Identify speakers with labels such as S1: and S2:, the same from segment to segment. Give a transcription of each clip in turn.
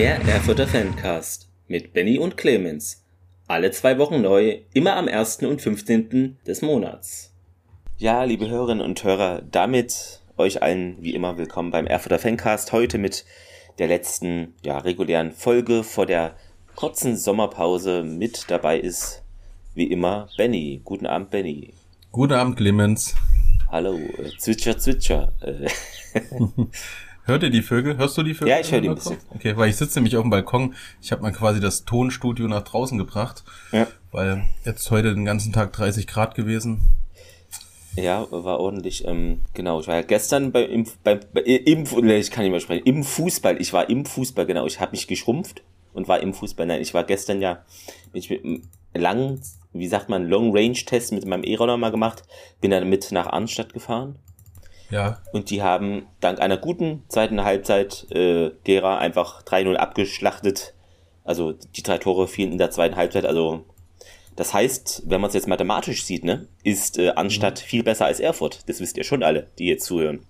S1: Der Erfurter Fancast mit Benny und Clemens. Alle zwei Wochen neu, immer am 1. und 15. des Monats. Ja, liebe Hörerinnen und Hörer, damit euch allen wie immer willkommen beim Erfurter Fancast. Heute mit der letzten ja, regulären Folge vor der kurzen Sommerpause. Mit dabei ist wie immer Benny. Guten Abend, Benny.
S2: Guten Abend, Clemens.
S1: Hallo, äh, Zwitscher, Zwitscher.
S2: Hört ihr die Vögel? Hörst du die Vögel?
S1: Ja, ich höre die ein bisschen.
S2: Okay, weil ich sitze nämlich auf dem Balkon. Ich habe mal quasi das Tonstudio nach draußen gebracht,
S1: ja.
S2: weil jetzt heute den ganzen Tag 30 Grad gewesen.
S1: Ja, war ordentlich. Ähm, genau, ich war ja gestern bei, im, beim, bei, im, ich kann nicht mehr sprechen, im Fußball. Ich war im Fußball, genau. Ich habe mich geschrumpft und war im Fußball. Nein, ich war gestern ja, bin ich mit einem langen, wie sagt man, Long-Range-Test mit meinem E-Roller mal gemacht. Bin dann mit nach Arnstadt gefahren
S2: ja.
S1: Und die haben dank einer guten zweiten Halbzeit äh, Gera einfach 3-0 abgeschlachtet. Also die drei Tore fielen in der zweiten Halbzeit. Also das heißt, wenn man es jetzt mathematisch sieht, ne, ist äh, Anstatt mhm. viel besser als Erfurt. Das wisst ihr schon alle, die jetzt zuhören.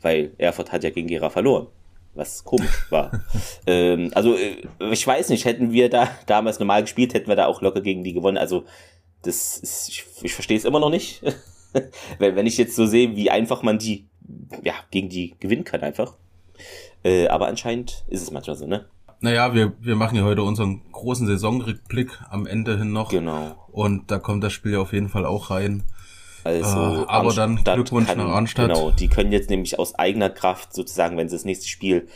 S1: Weil Erfurt hat ja gegen Gera verloren. Was komisch war. ähm, also, äh, ich weiß nicht, hätten wir da damals normal gespielt, hätten wir da auch locker gegen die gewonnen. Also, das ist, ich, ich verstehe es immer noch nicht. wenn, wenn ich jetzt so sehe, wie einfach man die, ja, gegen die gewinnen kann einfach. Äh, aber anscheinend ist es manchmal so, ne?
S2: Naja, wir, wir machen ja heute unseren großen Saisonrückblick am Ende hin noch.
S1: Genau.
S2: Und da kommt das Spiel ja auf jeden Fall auch rein.
S1: Also,
S2: äh, aber dann Glückwunsch
S1: kann,
S2: nach Arnstadt.
S1: Genau, die können jetzt nämlich aus eigener Kraft sozusagen, wenn sie das nächste Spiel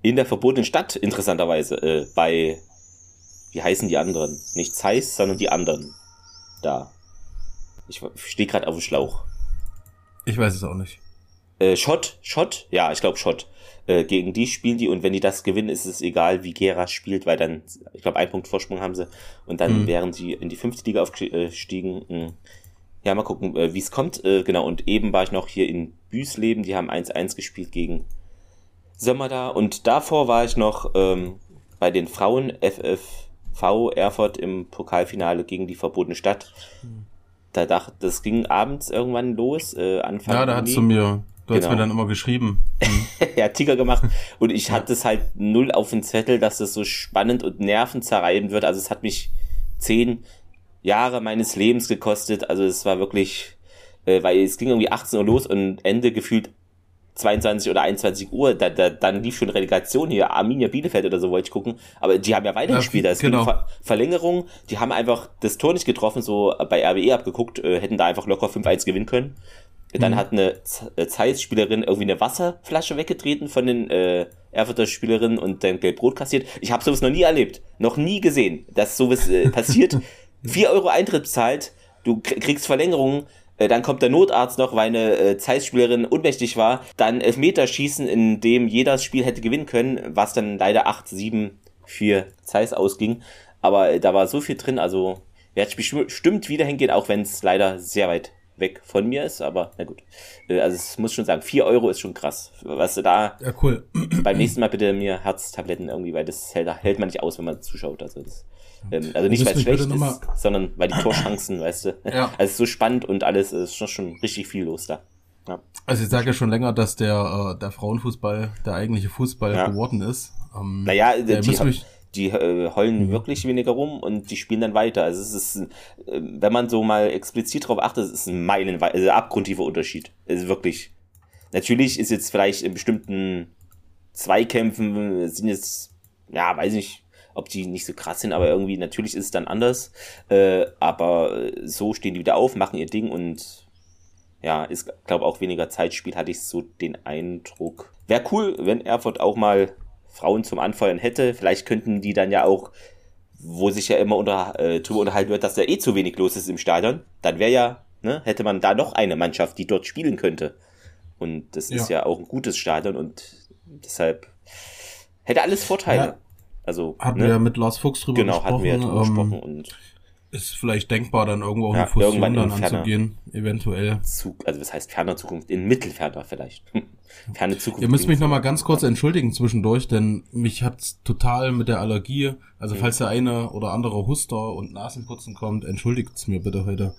S1: in der verbotenen Stadt interessanterweise äh, bei, wie heißen die anderen? Nicht Zeiss, sondern die anderen da. Ich stehe gerade auf dem Schlauch.
S2: Ich weiß es auch nicht.
S1: Äh, Schott, Schott, ja, ich glaube Schott. Äh, gegen die spielen die und wenn die das gewinnen, ist es egal, wie Gera spielt, weil dann, ich glaube, ein Punkt Vorsprung haben sie und dann mhm. wären sie in die fünfte Liga aufgestiegen. Hm. Ja, mal gucken, äh, wie es kommt. Äh, genau, und eben war ich noch hier in Büsleben, die haben 1-1 gespielt gegen Sömmerda und davor war ich noch ähm, bei den Frauen FFV Erfurt im Pokalfinale gegen die verbotene Stadt. Mhm da dachte, das ging abends irgendwann los, äh, Anfang
S2: Ja, da hast du mir, du genau. hast mir dann immer geschrieben.
S1: Mhm. ja, Ticker gemacht und ich hatte es halt null auf den Zettel, dass das so spannend und nervenzerreibend wird. Also es hat mich zehn Jahre meines Lebens gekostet. Also es war wirklich, äh, weil es ging irgendwie 18 Uhr los und Ende gefühlt 22 oder 21 Uhr, da, da, dann lief schon Relegation hier, Arminia Bielefeld oder so wollte ich gucken, aber die haben ja weitergespielt, ja, da ist genau. Ver Verlängerung, die haben einfach das Tor nicht getroffen, so bei RWE abgeguckt, äh, hätten da einfach locker 5-1 gewinnen können. Dann mhm. hat eine äh, Zeiss-Spielerin irgendwie eine Wasserflasche weggetreten von den äh, Erfurter Spielerinnen und dann gelb-rot kassiert. Ich habe sowas noch nie erlebt, noch nie gesehen, dass sowas äh, passiert. 4 Euro Eintritt zahlt, du kriegst Verlängerung, äh, dann kommt der Notarzt noch, weil eine äh, Zeiss-Spielerin ohnmächtig war. Dann Elfmeterschießen, in dem jeder das Spiel hätte gewinnen können, was dann leider 8-7 für Zeiss ausging. Aber äh, da war so viel drin, also werde ich bestimmt wieder hingehen, auch wenn es leider sehr weit weg von mir ist, aber na gut. Äh, also es muss schon sagen, 4 Euro ist schon krass. Was du da
S2: ja, cool.
S1: beim nächsten Mal bitte mir Herztabletten irgendwie, weil das hält, hält man nicht aus, wenn man zuschaut. Also das ähm, also nicht, weil es schlecht ist, sondern weil die Torchancen, weißt du. Ja. Also es ist so spannend und alles, es ist schon, schon richtig viel los da.
S2: Ja. Also ich sage ja schon länger, dass der, äh, der Frauenfußball der eigentliche Fußball ja. geworden ist.
S1: Ähm, naja, die, die äh, heulen mhm. wirklich weniger rum und die spielen dann weiter. Also es ist, äh, wenn man so mal explizit drauf achtet, es ist ein meilenweit, also abgrundtiefer Unterschied. Es ist wirklich. Natürlich ist jetzt vielleicht in bestimmten Zweikämpfen sind jetzt, ja, weiß nicht, ob die nicht so krass sind, aber irgendwie natürlich ist es dann anders. Äh, aber so stehen die wieder auf, machen ihr Ding und ja, ist, glaube auch weniger Zeitspiel, hatte ich so den Eindruck. Wäre cool, wenn Erfurt auch mal Frauen zum Anfeuern hätte. Vielleicht könnten die dann ja auch, wo sich ja immer unter, äh, drüber unterhalten wird, dass da eh zu wenig los ist im Stadion, dann wäre ja, ne, hätte man da noch eine Mannschaft, die dort spielen könnte. Und das ja. ist ja auch ein gutes Stadion und deshalb hätte alles Vorteile. Ja. Also,
S2: hatten ne? wir ja mit Lars Fuchs drüber
S1: genau, gesprochen. Genau, hatten wir drüber ähm, gesprochen und
S2: ist vielleicht denkbar, dann irgendwo auch ja, eine Fusion dann anzugehen, eventuell.
S1: Zug, also was heißt ferner Zukunft? In mittelferner vielleicht.
S2: Ferne Zukunft. Ihr müsst mich nochmal ganz kurz entschuldigen zwischendurch, denn mich hat's total mit der Allergie, also mhm. falls der eine oder andere Huster und Nasenputzen kommt, entschuldigt's mir bitte heute.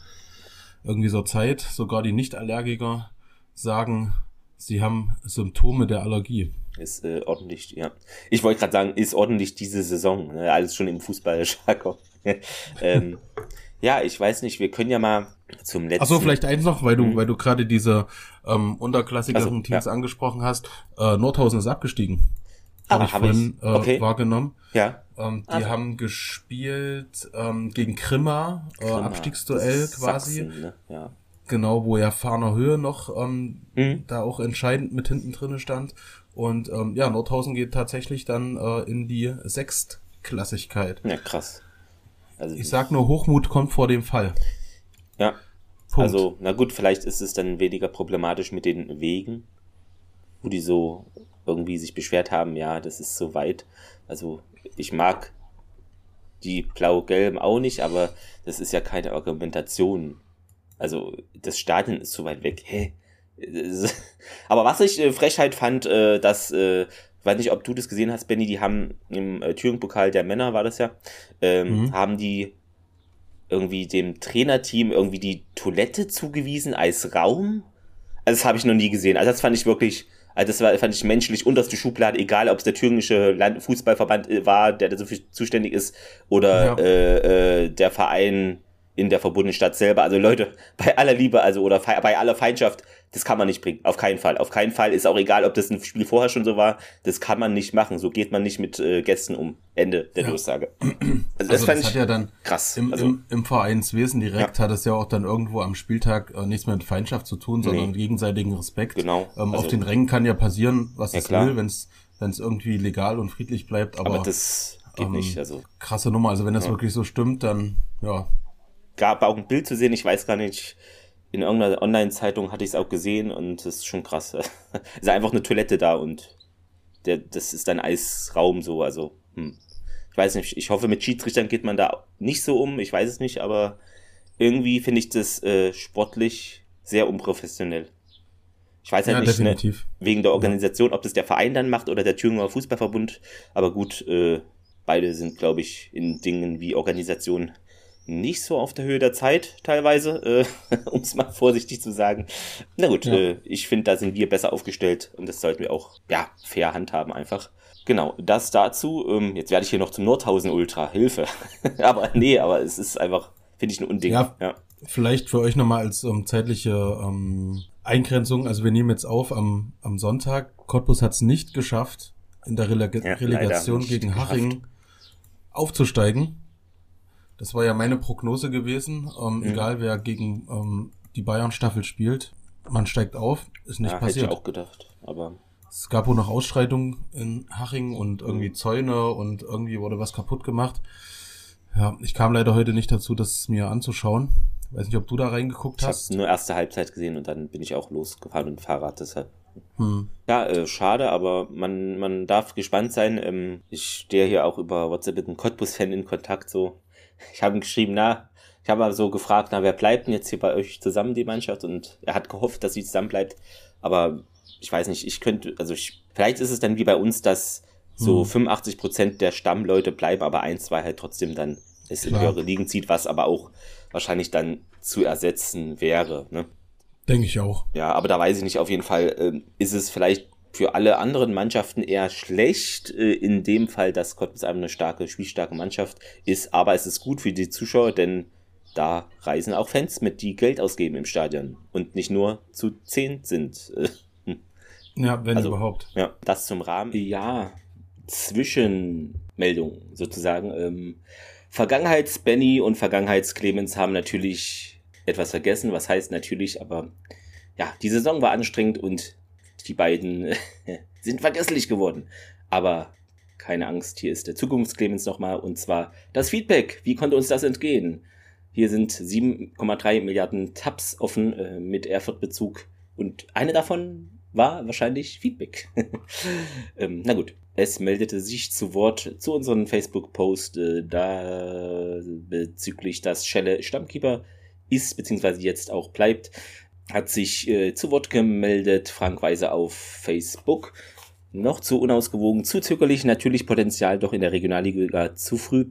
S2: Irgendwie so Zeit, sogar die Nicht-Allergiker sagen, sie haben Symptome der Allergie.
S1: Ist äh, ordentlich, ja. Ich wollte gerade sagen, ist ordentlich diese Saison. Ne? Alles schon im Fußball, ähm, ja, ich weiß nicht, wir können ja mal zum letzten.
S2: Achso, vielleicht eins noch, weil du, mhm. weil du gerade diese ähm, unterklassigeren also, Teams ja. angesprochen hast. Äh, Nordhausen ist abgestiegen. Habe ah, ich hab vorhin ich? Okay. Äh, wahrgenommen.
S1: Ja.
S2: Ähm, die also. haben gespielt ähm, gegen Krimmer, äh, Abstiegsduell quasi. Sachsen, ne? ja. Genau, wo ja Fahner Höhe noch ähm, mhm. da auch entscheidend mit hinten drinne stand. Und ähm, ja, Nordhausen geht tatsächlich dann äh, in die Sechstklassigkeit.
S1: Ja, krass.
S2: Also ich sag nur, Hochmut kommt vor dem Fall.
S1: Ja. Punkt. Also, na gut, vielleicht ist es dann weniger problematisch mit den Wegen, wo die so irgendwie sich beschwert haben, ja, das ist so weit. Also, ich mag die blau-gelben auch nicht, aber das ist ja keine Argumentation. Also, das Stadion ist so weit weg. Hä? Aber was ich äh, Frechheit fand, äh, dass, äh, weiß nicht, ob du das gesehen hast, Benny, die haben im äh, Thüringen-Pokal der Männer, war das ja, ähm, mhm. haben die irgendwie dem Trainerteam irgendwie die Toilette zugewiesen als Raum. Also das habe ich noch nie gesehen. Also das fand ich wirklich, also das war, fand ich menschlich unterste Schublade, egal ob es der thüringische Land Fußballverband äh, war, der dafür zuständig ist, oder ja. äh, äh, der Verein in der verbundenen Stadt selber. Also Leute, bei aller Liebe, also oder bei aller Feindschaft, das kann man nicht bringen. Auf keinen Fall. Auf keinen Fall ist auch egal, ob das ein Spiel vorher schon so war. Das kann man nicht machen. So geht man nicht mit äh, Gästen um. Ende der ja. Durchsage.
S2: Also, das, also fand das ich ja dann krass. Im, also, im, im Vereinswesen direkt ja. hat es ja auch dann irgendwo am Spieltag äh, nichts mehr mit Feindschaft zu tun, sondern nee. gegenseitigen Respekt.
S1: Genau.
S2: Ähm, also, auf den Rängen kann ja passieren, was ja, es klar. will, wenn es wenn es irgendwie legal und friedlich bleibt. Aber,
S1: aber das geht ähm, nicht. Also
S2: krasse Nummer. Also wenn das wirklich so stimmt, dann ja,
S1: gab auch ein Bild zu sehen, ich weiß gar nicht, in irgendeiner Online-Zeitung hatte ich es auch gesehen und das ist schon krass. es ist einfach eine Toilette da und der, das ist ein Eisraum so, also hm. ich weiß nicht, ich hoffe mit Schiedsrichtern geht man da nicht so um, ich weiß es nicht, aber irgendwie finde ich das äh, sportlich sehr unprofessionell. Ich weiß halt ja, nicht, ne, wegen der Organisation, ob das der Verein dann macht oder der Thüringer Fußballverbund, aber gut, äh, beide sind, glaube ich, in Dingen wie Organisation nicht so auf der Höhe der Zeit teilweise, äh, um es mal vorsichtig zu sagen. Na gut, ja. äh, ich finde, da sind wir besser aufgestellt und das sollten wir auch ja fair handhaben einfach. Genau, das dazu. Ähm, jetzt werde ich hier noch zum Nordhausen Ultra. Hilfe. aber nee, aber es ist einfach, finde ich, ein Unding.
S2: Ja, ja. Vielleicht für euch nochmal als ähm, zeitliche ähm, Eingrenzung. Also wir nehmen jetzt auf am, am Sonntag. Cottbus hat es nicht geschafft, in der Releg ja, Relegation gegen Haching aufzusteigen. Das war ja meine Prognose gewesen. Ähm, mhm. Egal wer gegen ähm, die Bayern-Staffel spielt, man steigt auf. Ist nicht ja, passiert.
S1: Hätte ich auch gedacht, aber.
S2: Es gab wohl noch Ausschreitungen in Haching und irgendwie. Zäune und irgendwie wurde was kaputt gemacht. Ja, ich kam leider heute nicht dazu, das mir anzuschauen. Weiß nicht, ob du da reingeguckt
S1: ich
S2: hast.
S1: Ich habe nur erste Halbzeit gesehen und dann bin ich auch losgefahren mit dem Fahrrad, deshalb. Hm. Ja, äh, schade, aber man, man darf gespannt sein. Ähm, ich stehe hier auch über WhatsApp mit einem Cottbus-Fan in Kontakt, so ich habe ihm geschrieben, na, ich habe so gefragt, na, wer bleibt denn jetzt hier bei euch zusammen, die Mannschaft? Und er hat gehofft, dass sie zusammen bleibt. Aber ich weiß nicht, ich könnte, also ich, vielleicht ist es dann wie bei uns, dass so hm. 85 Prozent der Stammleute bleiben, aber ein, zwei halt trotzdem dann es in höhere Ligen zieht, was aber auch wahrscheinlich dann zu ersetzen wäre. Ne?
S2: Denke ich auch.
S1: Ja, aber da weiß ich nicht, auf jeden Fall äh, ist es vielleicht für alle anderen Mannschaften eher schlecht. Äh, in dem Fall, dass Cottbus eine starke, spielstarke Mannschaft ist. Aber es ist gut für die Zuschauer, denn da reisen auch Fans mit, die Geld ausgeben im Stadion und nicht nur zu zehn sind.
S2: Ja, wenn also, überhaupt.
S1: Ja, das zum Rahmen. Ja, Zwischenmeldung sozusagen. Ähm, Vergangenheits-Benny und Vergangenheits-Clemens haben natürlich etwas vergessen. Was heißt natürlich, aber ja, die Saison war anstrengend und die beiden sind vergesslich geworden. Aber keine Angst, hier ist der Zukunftsclemens nochmal und zwar das Feedback. Wie konnte uns das entgehen? Hier sind 7,3 Milliarden Tabs offen äh, mit Erfurt-Bezug und eine davon war wahrscheinlich Feedback. ähm, na gut, es meldete sich zu Wort zu unserem Facebook-Post äh, da bezüglich, dass Schelle Stammkeeper ist, beziehungsweise jetzt auch bleibt hat sich äh, zu Wort gemeldet, Frank Weise auf Facebook. Noch zu unausgewogen, zu zögerlich, natürlich Potenzial doch in der Regionalliga zu früh.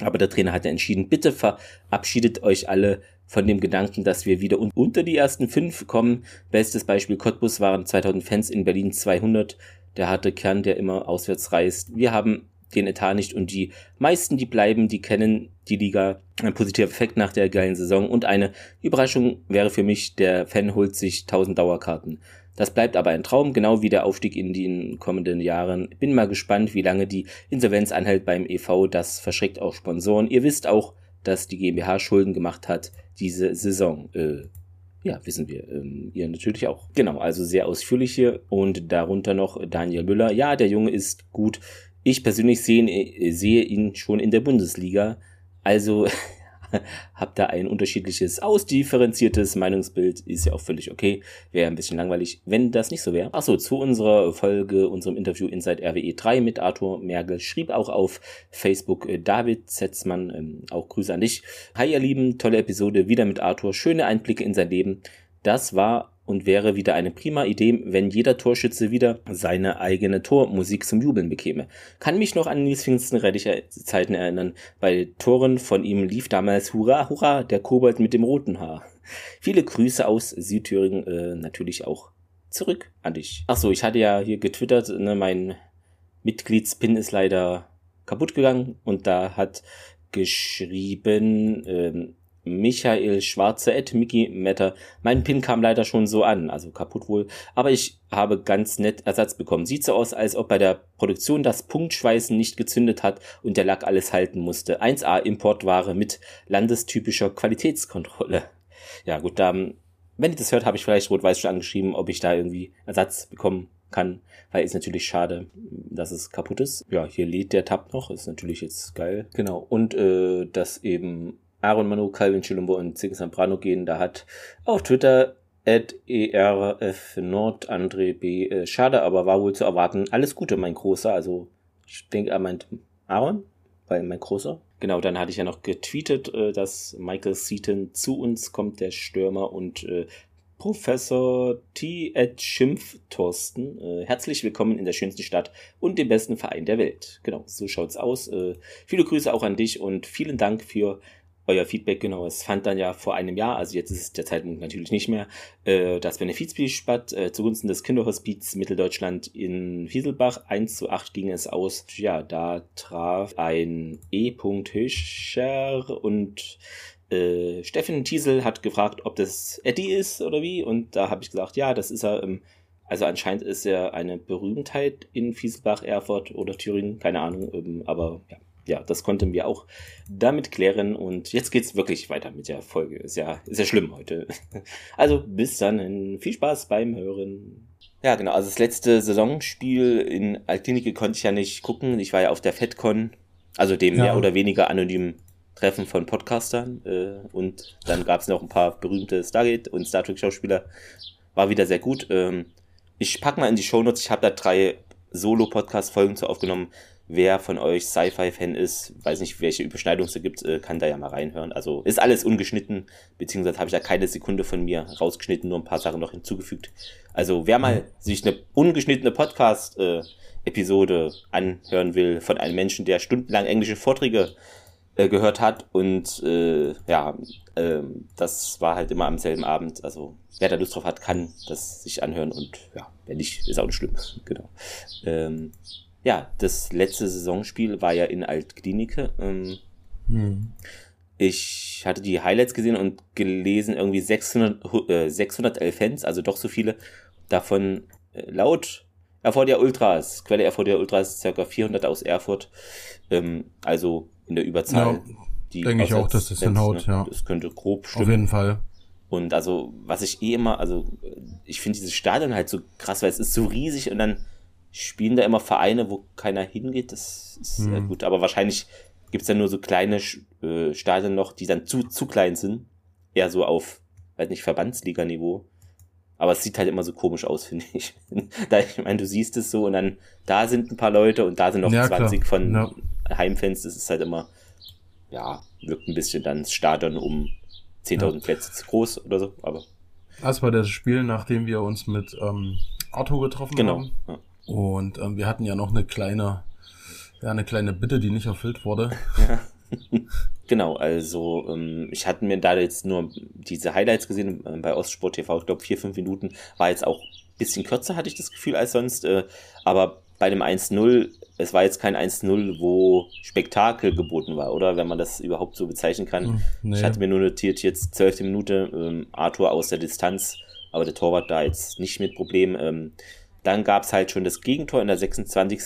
S1: Aber der Trainer hat entschieden, bitte verabschiedet euch alle von dem Gedanken, dass wir wieder un unter die ersten fünf kommen. Bestes Beispiel Cottbus waren 2000 Fans in Berlin 200. der harte Kern, der immer auswärts reist. Wir haben den Etat nicht und die meisten, die bleiben, die kennen die Liga. Ein positiver Effekt nach der geilen Saison und eine Überraschung wäre für mich, der Fan holt sich 1000 Dauerkarten. Das bleibt aber ein Traum, genau wie der Aufstieg in den kommenden Jahren. Bin mal gespannt, wie lange die Insolvenz anhält beim EV. Das verschreckt auch Sponsoren. Ihr wisst auch, dass die GmbH Schulden gemacht hat diese Saison. Äh, ja, wissen wir. Ähm, ihr natürlich auch. Genau, also sehr ausführlich hier. Und darunter noch Daniel Müller. Ja, der Junge ist gut. Ich persönlich sehe, äh, sehe ihn schon in der Bundesliga. Also habe da ein unterschiedliches, ausdifferenziertes Meinungsbild. Ist ja auch völlig okay. Wäre ein bisschen langweilig, wenn das nicht so wäre. Achso, zu unserer Folge, unserem Interview Inside RWE 3 mit Arthur Mergel schrieb auch auf Facebook äh, David Setzmann, ähm, auch Grüße an dich. Hi ihr Lieben, tolle Episode, wieder mit Arthur, schöne Einblicke in sein Leben. Das war und wäre wieder eine prima Idee, wenn jeder Torschütze wieder seine eigene Tormusik zum Jubeln bekäme. Kann mich noch an Nils Pfingsten Zeiten erinnern. Bei Toren von ihm lief damals Hurra, Hurra, der Kobold mit dem roten Haar. Viele Grüße aus Südthüringen, äh, natürlich auch zurück an dich. Ach so, ich hatte ja hier getwittert, ne, mein Mitgliedspin ist leider kaputt gegangen und da hat geschrieben, ähm, Michael Schwarze at Mickey Matter. Mein Pin kam leider schon so an, also kaputt wohl. Aber ich habe ganz nett Ersatz bekommen. Sieht so aus, als ob bei der Produktion das Punktschweißen nicht gezündet hat und der Lack alles halten musste. 1A Importware mit landestypischer Qualitätskontrolle. Ja gut, da, wenn ihr das hört, habe ich vielleicht rot-weiß schon angeschrieben, ob ich da irgendwie Ersatz bekommen kann, weil ist natürlich schade, dass es kaputt ist. Ja, hier lädt der Tab noch, ist natürlich jetzt geil. Genau, und äh, dass eben Aaron Manu, Calvin Chilumbo und Ziggy Sambrano gehen. Da hat auf Twitter at ERF Nord André B. Äh, schade, aber war wohl zu erwarten. Alles Gute, mein Großer. Also, ich denke, er meint Aaron, weil mein Großer. Genau, dann hatte ich ja noch getweetet, äh, dass Michael Seaton zu uns kommt, der Stürmer und äh, Professor T. Ed Schimpf Thorsten. Äh, herzlich willkommen in der schönsten Stadt und dem besten Verein der Welt. Genau, so schaut's aus. Äh, viele Grüße auch an dich und vielen Dank für euer Feedback, genau. Es fand dann ja vor einem Jahr, also jetzt ist es der Zeitpunkt natürlich nicht mehr, äh, das statt äh, zugunsten des Kinderhospiz Mitteldeutschland in Fieselbach. 1 zu 8 ging es aus. Ja, da traf ein E. Hüscher und äh, Steffen Tiesel hat gefragt, ob das Eddie ist oder wie. Und da habe ich gesagt, ja, das ist er. Ähm, also anscheinend ist er eine Berühmtheit in Fieselbach, Erfurt oder Thüringen, keine Ahnung, ähm, aber ja ja, das konnten wir auch damit klären und jetzt geht's wirklich weiter mit der Folge. Ist ja, ist ja schlimm heute. Also bis dann, viel Spaß beim Hören. Ja, genau, also das letzte Saisonspiel in Altklinike konnte ich ja nicht gucken. Ich war ja auf der FedCon, also dem ja. mehr oder weniger anonymen Treffen von Podcastern äh, und dann gab's noch ein paar berühmte Stargate und Star Trek Schauspieler. War wieder sehr gut. Ähm, ich pack mal in die Shownotes, ich habe da drei Solo-Podcast-Folgen zu aufgenommen wer von euch Sci-Fi-Fan ist, weiß nicht, welche Überschneidung es gibt, äh, kann da ja mal reinhören. Also ist alles ungeschnitten, beziehungsweise habe ich da keine Sekunde von mir rausgeschnitten, nur ein paar Sachen noch hinzugefügt. Also wer mal mhm. sich eine ungeschnittene Podcast-Episode äh, anhören will von einem Menschen, der stundenlang englische Vorträge äh, gehört hat und äh, ja, äh, das war halt immer am selben Abend. Also wer da Lust drauf hat, kann das sich anhören und ja, wenn nicht, ist auch nicht schlimm. genau. Ähm, ja, das letzte Saisonspiel war ja in Altklinike. Ähm, hm. Ich hatte die Highlights gesehen und gelesen, irgendwie 600, äh, 611 Fans, also doch so viele. Davon äh, laut Erfordia Ultras, Quelle Erfordia Ultras, circa 400 aus Erfurt. Ähm, also in der Überzahl.
S2: Ja, denke ich auch, dass das hinhaut, ne? ja.
S1: Das könnte grob stimmen.
S2: Auf jeden Fall.
S1: Und also, was ich eh immer, also ich finde dieses Stadion halt so krass, weil es ist so riesig und dann spielen da immer Vereine, wo keiner hingeht. Das ist hm. äh, gut, aber wahrscheinlich gibt es ja nur so kleine äh, Stadien noch, die dann zu, zu klein sind. Eher so auf, weiß nicht, Verbandsliga-Niveau. Aber es sieht halt immer so komisch aus, finde ich. da, ich meine, du siehst es so und dann da sind ein paar Leute und da sind noch ja, 20 klar. von ja. Heimfans. Das ist halt immer, ja, wirkt ein bisschen dann das Stadion um 10.000 ja. Plätze zu groß oder so, aber.
S2: Das war das Spiel, nachdem wir uns mit ähm, Otto getroffen
S1: genau.
S2: haben. Genau. Und ähm, wir hatten ja noch eine kleine, ja, eine kleine Bitte, die nicht erfüllt wurde. Ja.
S1: genau, also ähm, ich hatte mir da jetzt nur diese Highlights gesehen äh, bei Ostsport TV, ich glaube vier, fünf Minuten, war jetzt auch bisschen kürzer, hatte ich das Gefühl, als sonst. Äh, aber bei dem 1-0, es war jetzt kein 1-0, wo Spektakel geboten war, oder? Wenn man das überhaupt so bezeichnen kann. Hm, nee. Ich hatte mir nur notiert, jetzt zwölfte Minute, ähm, Arthur aus der Distanz, aber der Torwart da jetzt nicht mit Problem. Ähm, dann gab es halt schon das Gegentor in der 26.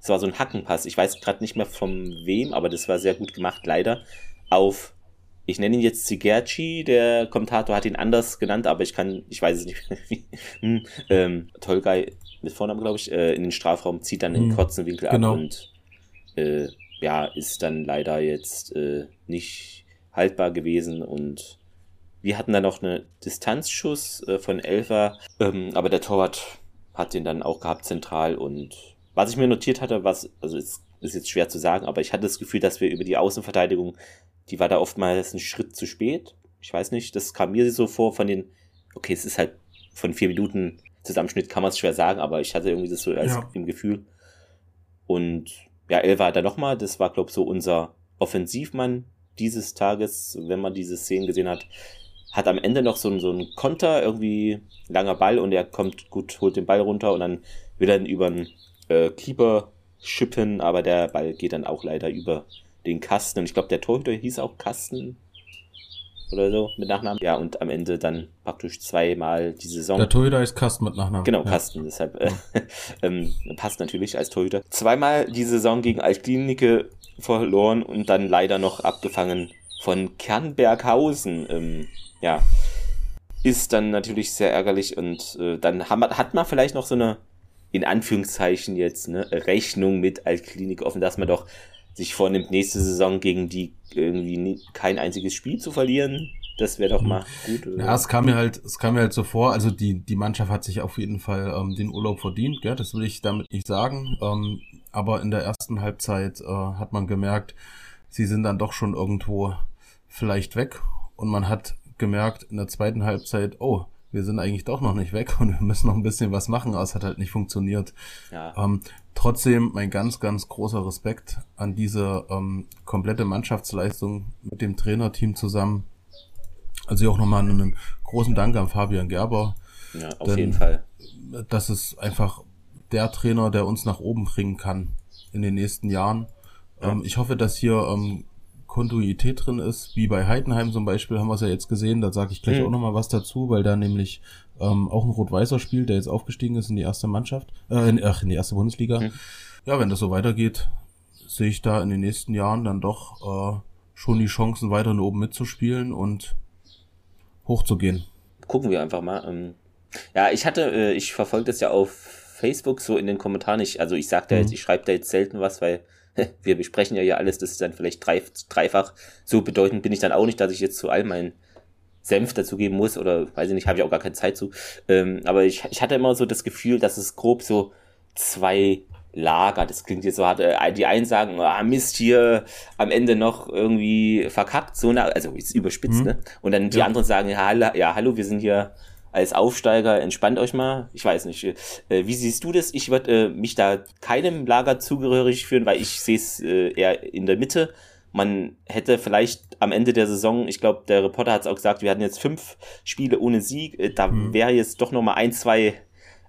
S1: Es war so ein Hackenpass. Ich weiß gerade nicht mehr von wem, aber das war sehr gut gemacht, leider. Auf, ich nenne ihn jetzt Zigerci, der Kommentator hat ihn anders genannt, aber ich kann, ich weiß es nicht. hm, ähm, Tolgay mit Vornamen, glaube ich, äh, in den Strafraum zieht dann den hm, kurzen Winkel genau. ab und äh, ja, ist dann leider jetzt äh, nicht haltbar gewesen und wir hatten dann noch eine Distanzschuss äh, von Elfer, ähm, aber der Torwart hat den dann auch gehabt zentral und was ich mir notiert hatte, was, also es ist jetzt schwer zu sagen, aber ich hatte das Gefühl, dass wir über die Außenverteidigung, die war da oftmals einen Schritt zu spät. Ich weiß nicht, das kam mir so vor von den, okay, es ist halt von vier Minuten Zusammenschnitt kann man es schwer sagen, aber ich hatte irgendwie das so als ja. im Gefühl. Und ja, Elva hat da nochmal, das war, glaube ich, so unser Offensivmann dieses Tages, wenn man diese Szenen gesehen hat hat am Ende noch so, so einen Konter, irgendwie langer Ball und er kommt gut, holt den Ball runter und dann will er über den äh, Keeper schippen, aber der Ball geht dann auch leider über den Kasten und ich glaube, der Torhüter hieß auch Kasten oder so mit Nachnamen. Ja, und am Ende dann praktisch zweimal die Saison.
S2: Der Torhüter ist Kasten mit Nachnamen.
S1: Genau, ja. Kasten, deshalb äh, ähm, passt natürlich als Torhüter. Zweimal die Saison gegen Altklinike verloren und dann leider noch abgefangen von Kernberghausen. Ähm, ja, ist dann natürlich sehr ärgerlich und äh, dann haben, hat man vielleicht noch so eine, in Anführungszeichen jetzt, ne, Rechnung mit Altklinik offen, dass man doch sich vornimmt, nächste Saison gegen die irgendwie nie, kein einziges Spiel zu verlieren. Das wäre doch mal gut.
S2: Oder? Ja, es kam mir halt, es kam mir halt so vor, also die, die Mannschaft hat sich auf jeden Fall ähm, den Urlaub verdient, gell? das will ich damit nicht sagen. Ähm, aber in der ersten Halbzeit äh, hat man gemerkt, sie sind dann doch schon irgendwo vielleicht weg und man hat gemerkt in der zweiten Halbzeit, oh, wir sind eigentlich doch noch nicht weg und wir müssen noch ein bisschen was machen, aber es hat halt nicht funktioniert. Ja. Ähm, trotzdem mein ganz, ganz großer Respekt an diese ähm, komplette Mannschaftsleistung mit dem Trainerteam zusammen. Also auch nochmal einen großen Dank an Fabian Gerber.
S1: Ja, auf jeden Fall.
S2: Das ist einfach der Trainer, der uns nach oben bringen kann in den nächsten Jahren. Ja. Ähm, ich hoffe, dass hier ähm, Kontinuität drin ist, wie bei Heidenheim zum Beispiel, haben wir es ja jetzt gesehen, da sage ich gleich mhm. auch nochmal was dazu, weil da nämlich ähm, auch ein Rot-Weißer spielt, der jetzt aufgestiegen ist in die erste Mannschaft, äh, in, ach, in die erste Bundesliga. Mhm. Ja, wenn das so weitergeht, sehe ich da in den nächsten Jahren dann doch äh, schon die Chancen, weiter oben mitzuspielen und hochzugehen.
S1: Gucken wir einfach mal. Ähm, ja, ich hatte, äh, ich verfolge das ja auf Facebook so in den Kommentaren. Ich, also ich sag da jetzt, mhm. ich schreibe da jetzt selten was, weil wir besprechen ja hier alles, das ist dann vielleicht drei, dreifach. So bedeutend bin ich dann auch nicht, dass ich jetzt zu all meinen Senf dazugeben muss oder weiß ich nicht, habe ich auch gar keine Zeit zu. Ähm, aber ich, ich hatte immer so das Gefühl, dass es grob so zwei Lager, das klingt jetzt so hart, äh, die einen sagen, ah Mist, hier am Ende noch irgendwie verkackt, so eine, also ist überspitzt, mhm. ne? Und dann die ja. anderen sagen, ja, ja, hallo, wir sind hier als Aufsteiger, entspannt euch mal. Ich weiß nicht. Äh, wie siehst du das? Ich würde äh, mich da keinem Lager zugehörig führen, weil ich sehe es äh, eher in der Mitte. Man hätte vielleicht am Ende der Saison, ich glaube, der Reporter hat es auch gesagt, wir hatten jetzt fünf Spiele ohne Sieg. Äh, da mhm. wäre jetzt doch noch mal ein, zwei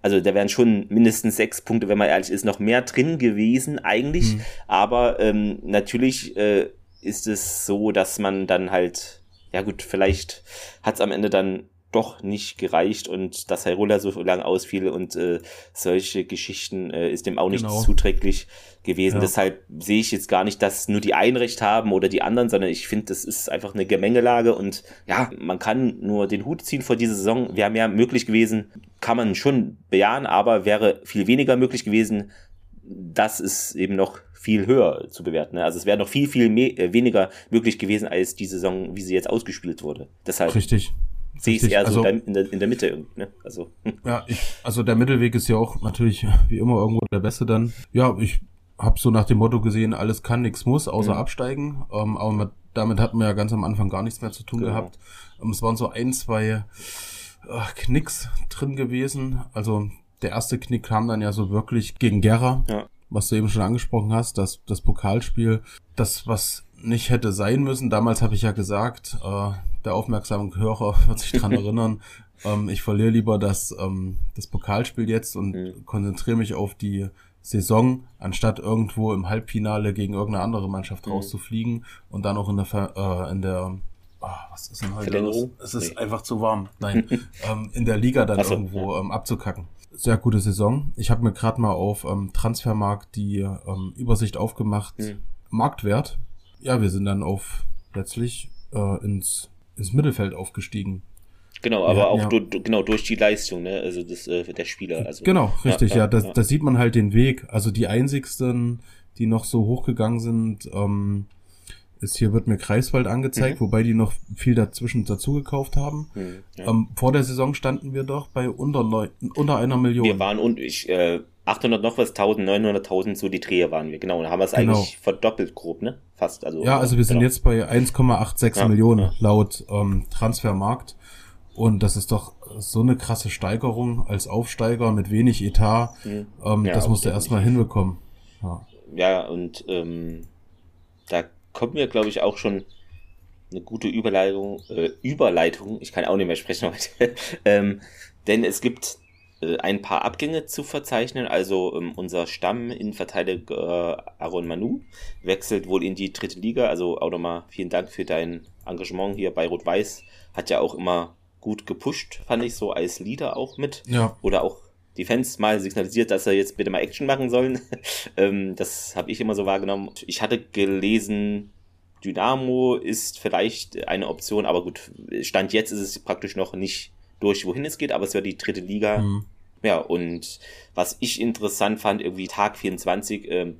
S1: also da wären schon mindestens sechs Punkte, wenn man ehrlich ist, noch mehr drin gewesen eigentlich. Mhm. Aber ähm, natürlich äh, ist es so, dass man dann halt, ja gut, vielleicht hat es am Ende dann doch nicht gereicht und dass Hyrule so lange ausfiel und äh, solche Geschichten äh, ist dem auch nicht genau. zuträglich gewesen. Ja. Deshalb sehe ich jetzt gar nicht, dass nur die einen Recht haben oder die anderen, sondern ich finde, das ist einfach eine Gemengelage und ja, man kann nur den Hut ziehen vor dieser Saison. Wäre mehr möglich gewesen, kann man schon bejahen, aber wäre viel weniger möglich gewesen. Das ist eben noch viel höher zu bewerten. Ne? Also es wäre noch viel, viel mehr, äh, weniger möglich gewesen als die Saison, wie sie jetzt ausgespielt wurde. Deshalb
S2: Richtig
S1: sehe ich es eher also, so in der, in der Mitte irgendwie. Ne? Also.
S2: Hm. Ja, ich, also der Mittelweg ist ja auch natürlich wie immer irgendwo der beste dann. Ja, ich habe so nach dem Motto gesehen, alles kann, nichts muss, außer mhm. absteigen. Ähm, aber mit, damit hatten wir ja ganz am Anfang gar nichts mehr zu tun genau. gehabt. Ähm, es waren so ein, zwei äh, Knicks drin gewesen. Also der erste Knick kam dann ja so wirklich gegen Gera. Ja. Was du eben schon angesprochen hast, das, das Pokalspiel, das, was nicht hätte sein müssen. Damals habe ich ja gesagt, äh, der aufmerksame Hörer wird sich dran erinnern, ähm, ich verliere lieber das, ähm, das Pokalspiel jetzt und mhm. konzentriere mich auf die Saison, anstatt irgendwo im Halbfinale gegen irgendeine andere Mannschaft mhm. rauszufliegen und dann auch in der, äh, in der oh, was ist denn heute los? Es ist nee. einfach zu warm. Nein, ähm, in der Liga dann so, irgendwo ja. ähm, abzukacken. Sehr gute Saison. Ich habe mir gerade mal auf ähm, Transfermarkt die ähm, Übersicht aufgemacht. Mhm. Marktwert. Ja, wir sind dann auf letztlich äh, ins, ins Mittelfeld aufgestiegen.
S1: Genau, aber ja, auch ja. Du, genau durch die Leistung, ne? Also das äh, der Spieler. Also,
S2: genau, richtig, ja, ja, da, da sieht man halt den Weg. Also die einzigsten, die noch so hochgegangen sind, ähm, ist hier wird mir Kreiswald angezeigt, mhm. wobei die noch viel dazwischen dazu gekauft haben. Mhm, ja. ähm, vor der Saison standen wir doch bei unter, neun, unter einer Million.
S1: Wir waren und ich äh, 800 noch was, 1000, 900.000 so die Drehe waren wir. Genau, da haben wir es genau. eigentlich verdoppelt grob, ne? Fast. Also,
S2: ja, also wir genau. sind jetzt bei 1,86 ja, Millionen ja. laut ähm, Transfermarkt. Und das ist doch so eine krasse Steigerung als Aufsteiger mit wenig Etat. Mhm. Ähm, das musst du erstmal hinbekommen.
S1: Ja, ja und ähm, da kommt mir, glaube ich, auch schon eine gute Überleitung, äh, Überleitung, ich kann auch nicht mehr sprechen heute, ähm, denn es gibt ein paar Abgänge zu verzeichnen. Also ähm, unser Stamm in Verteidiger äh, Aaron Manu wechselt wohl in die dritte Liga. Also auch nochmal vielen Dank für dein Engagement hier bei Rot-Weiß. Hat ja auch immer gut gepusht, fand ich so als Leader auch mit.
S2: Ja.
S1: Oder auch die Fans mal signalisiert, dass er jetzt bitte mal Action machen sollen. ähm, das habe ich immer so wahrgenommen. Ich hatte gelesen, Dynamo ist vielleicht eine Option, aber gut, Stand jetzt ist es praktisch noch nicht durch, wohin es geht, aber es wäre die dritte Liga. Mhm. Ja, und was ich interessant fand, irgendwie Tag 24, ähm,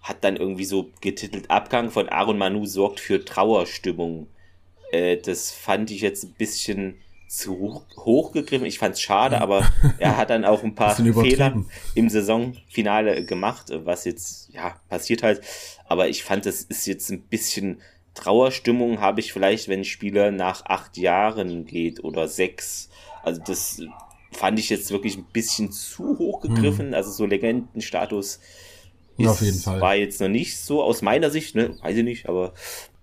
S1: hat dann irgendwie so getitelt, Abgang von Aaron Manu sorgt für Trauerstimmung. Äh, das fand ich jetzt ein bisschen zu hoch gegriffen. Ich fand es schade, aber er hat dann auch ein paar Fehler im Saisonfinale gemacht, was jetzt, ja, passiert halt. Aber ich fand, das ist jetzt ein bisschen Trauerstimmung habe ich vielleicht, wenn ein Spieler nach acht Jahren geht oder sechs. Also das fand ich jetzt wirklich ein bisschen zu hoch gegriffen. Hm. Also so Legendenstatus
S2: ist, auf jeden Fall.
S1: war jetzt noch nicht so aus meiner Sicht, ne? Weiß ich nicht, aber.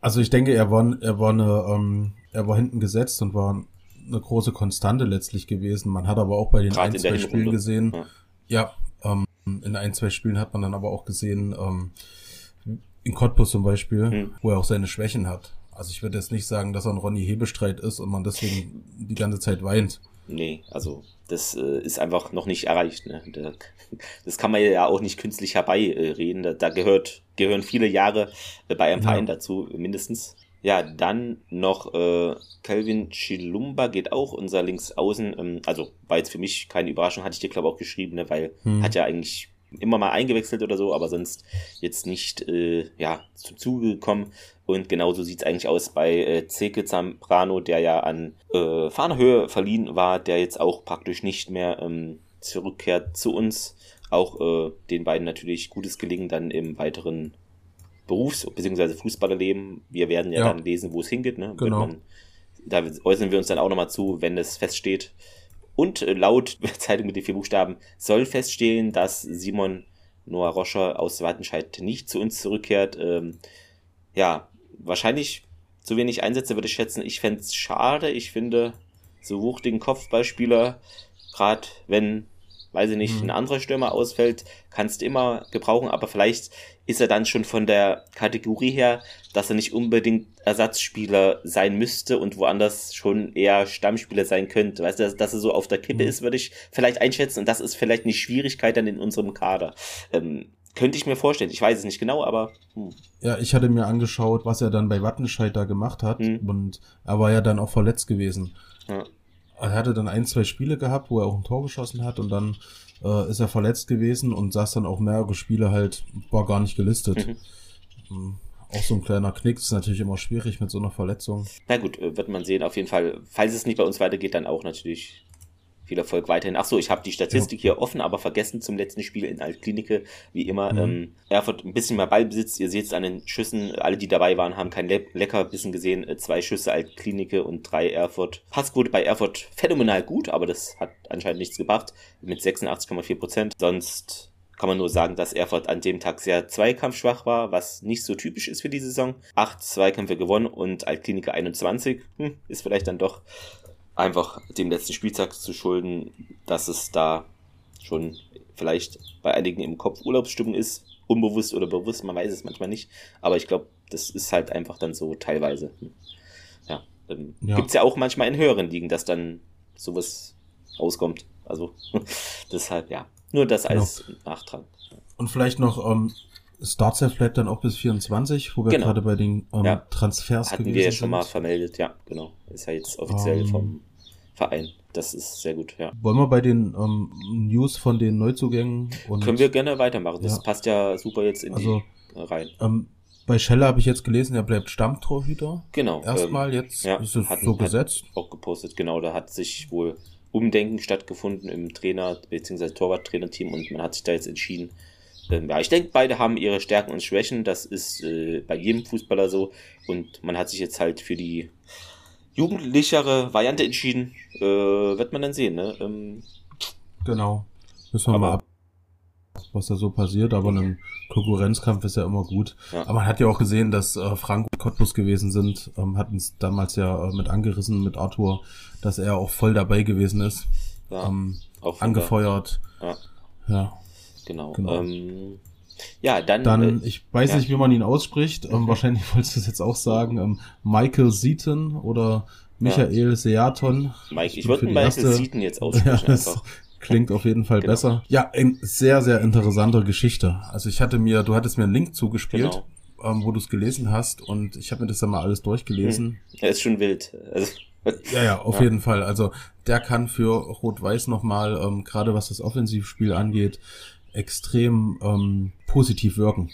S2: Also ich denke, er war, er war eine, ähm, er war hinten gesetzt und war eine große Konstante letztlich gewesen. Man hat aber auch bei den Gerade ein, zwei Spielen gesehen, ja, ja ähm, in ein, zwei Spielen hat man dann aber auch gesehen, ähm, in Cottbus zum Beispiel, hm. wo er auch seine Schwächen hat. Also ich würde jetzt nicht sagen, dass er ein Ronny Hebestreit ist und man deswegen die ganze Zeit weint.
S1: Nee, also das äh, ist einfach noch nicht erreicht. Ne? Da, das kann man ja auch nicht künstlich herbeireden. Da, da gehört, gehören viele Jahre äh, bei einem ja. Verein dazu, mindestens. Ja, dann noch äh, Calvin Chilumba geht auch, unser Linksaußen. Ähm, also war jetzt für mich keine Überraschung, hatte ich dir glaube auch geschrieben, ne, weil hm. hat ja eigentlich immer mal eingewechselt oder so, aber sonst jetzt nicht äh, ja, zum Zuge gekommen. Und genauso sieht's eigentlich aus bei äh, Zeke Zambrano, der ja an äh, Fahnenhöhe verliehen war, der jetzt auch praktisch nicht mehr ähm, zurückkehrt zu uns. Auch äh, den beiden natürlich gutes Gelingen dann im weiteren Berufs- bzw. Fußballerleben. Wir werden ja, ja, dann lesen, wo es hingeht. Ne?
S2: Genau. Man,
S1: da äußern wir uns dann auch nochmal zu, wenn es feststeht. Und laut Zeitung mit den vier Buchstaben soll feststehen, dass Simon Noah Roscher aus Wattenscheid nicht zu uns zurückkehrt. Ähm, ja, wahrscheinlich zu wenig Einsätze würde ich schätzen. Ich fände es schade. Ich finde, so wuchtigen Kopfballspieler, gerade wenn weiß ich nicht, mhm. ein anderer Stürmer ausfällt, kannst du immer gebrauchen, aber vielleicht ist er dann schon von der Kategorie her, dass er nicht unbedingt Ersatzspieler sein müsste und woanders schon eher Stammspieler sein könnte. Weißt du, dass, er so auf der Kippe mhm. ist, würde ich vielleicht einschätzen und das ist vielleicht eine Schwierigkeit dann in unserem Kader. Ähm, könnte ich mir vorstellen. Ich weiß es nicht genau, aber.
S2: Hm. Ja, ich hatte mir angeschaut, was er dann bei Wattenscheid da gemacht hat. Hm. Und er war ja dann auch verletzt gewesen. Ja er hatte dann ein, zwei Spiele gehabt, wo er auch ein Tor geschossen hat und dann äh, ist er verletzt gewesen und saß dann auch mehrere Spiele halt, war gar nicht gelistet. Mhm. Hm, auch so ein kleiner Knick ist natürlich immer schwierig mit so einer Verletzung.
S1: Na gut, äh, wird man sehen. Auf jeden Fall, falls es nicht bei uns weitergeht, dann auch natürlich viel Erfolg weiterhin. Ach so, ich habe die Statistik ja. hier offen, aber vergessen zum letzten Spiel in Altklinike, wie immer. Mhm. Ähm, Erfurt ein bisschen mehr Ballbesitz. Ihr seht es an den Schüssen. Alle, die dabei waren, haben kein Le Leckerbissen gesehen. Äh, zwei Schüsse Altklinike und drei Erfurt. Passquote bei Erfurt phänomenal gut, aber das hat anscheinend nichts gebracht. Mit 86,4 Prozent. Sonst kann man nur sagen, dass Erfurt an dem Tag sehr zweikampfschwach war, was nicht so typisch ist für die Saison. Acht Zweikämpfe gewonnen und Altklinike 21. Hm, ist vielleicht dann doch einfach dem letzten Spieltag zu schulden, dass es da schon vielleicht bei einigen im Kopf Urlaubsstimmung ist, unbewusst oder bewusst, man weiß es manchmal nicht. Aber ich glaube, das ist halt einfach dann so teilweise. Ja, ähm, ja. gibt es ja auch manchmal in höheren Ligen, dass dann sowas rauskommt. Also deshalb, ja, nur das genau. als genau. Nachtrag.
S2: Und vielleicht noch, ähm, Startset bleibt dann auch bis 24, wo wir genau. gerade bei den ähm, ja. Transfers
S1: Hatten wir ja schon mal vermeldet, ja, genau. Ist ja jetzt offiziell um, ähm. vom Verein. Das ist sehr gut, ja.
S2: Wollen wir bei den ähm, News von den Neuzugängen
S1: und Können wir gerne weitermachen. Das ja. passt ja super jetzt in also, die rein.
S2: Ähm, bei Scheller habe ich jetzt gelesen, er bleibt Stammtorhüter.
S1: Genau.
S2: Erstmal ähm, jetzt ja, ist es hatten, so gesetzt.
S1: Auch gepostet, genau. Da hat sich wohl Umdenken stattgefunden im Trainer- bzw. Torwarttrainerteam und man hat sich da jetzt entschieden. Ähm, ja, ich denke, beide haben ihre Stärken und Schwächen. Das ist äh, bei jedem Fußballer so. Und man hat sich jetzt halt für die jugendlichere Variante entschieden. Äh, wird man dann sehen, ne? Ähm,
S2: genau. Müssen wir mal ab, was da so passiert, aber ein Konkurrenzkampf ist ja immer gut. Ja. Aber man hat ja auch gesehen, dass äh, Frank und Cottbus gewesen sind, ähm, hatten es damals ja äh, mit angerissen mit Arthur, dass er auch voll dabei gewesen ist. Ja, ähm, angefeuert. Ja.
S1: ja. Genau. genau. Ähm, ja, dann.
S2: Dann, äh, ich weiß ja. nicht, wie man ihn ausspricht. Ähm, wahrscheinlich wolltest du es jetzt auch sagen. Ähm, Michael Seaton oder Michael ja. Seaton.
S1: Mike, ich, würde Michael erste, Seaton jetzt aussprechen. Ja.
S2: Klingt auf jeden Fall genau. besser. Ja, eine sehr, sehr interessante Geschichte. Also ich hatte mir, du hattest mir einen Link zugespielt, genau. ähm, wo du es gelesen hast und ich habe mir das dann mal alles durchgelesen. Hm.
S1: Er ist schon wild. Also
S2: ja, ja, auf ja. jeden Fall. Also der kann für Rot-Weiß nochmal, ähm, gerade was das Offensivspiel angeht, extrem ähm, positiv wirken.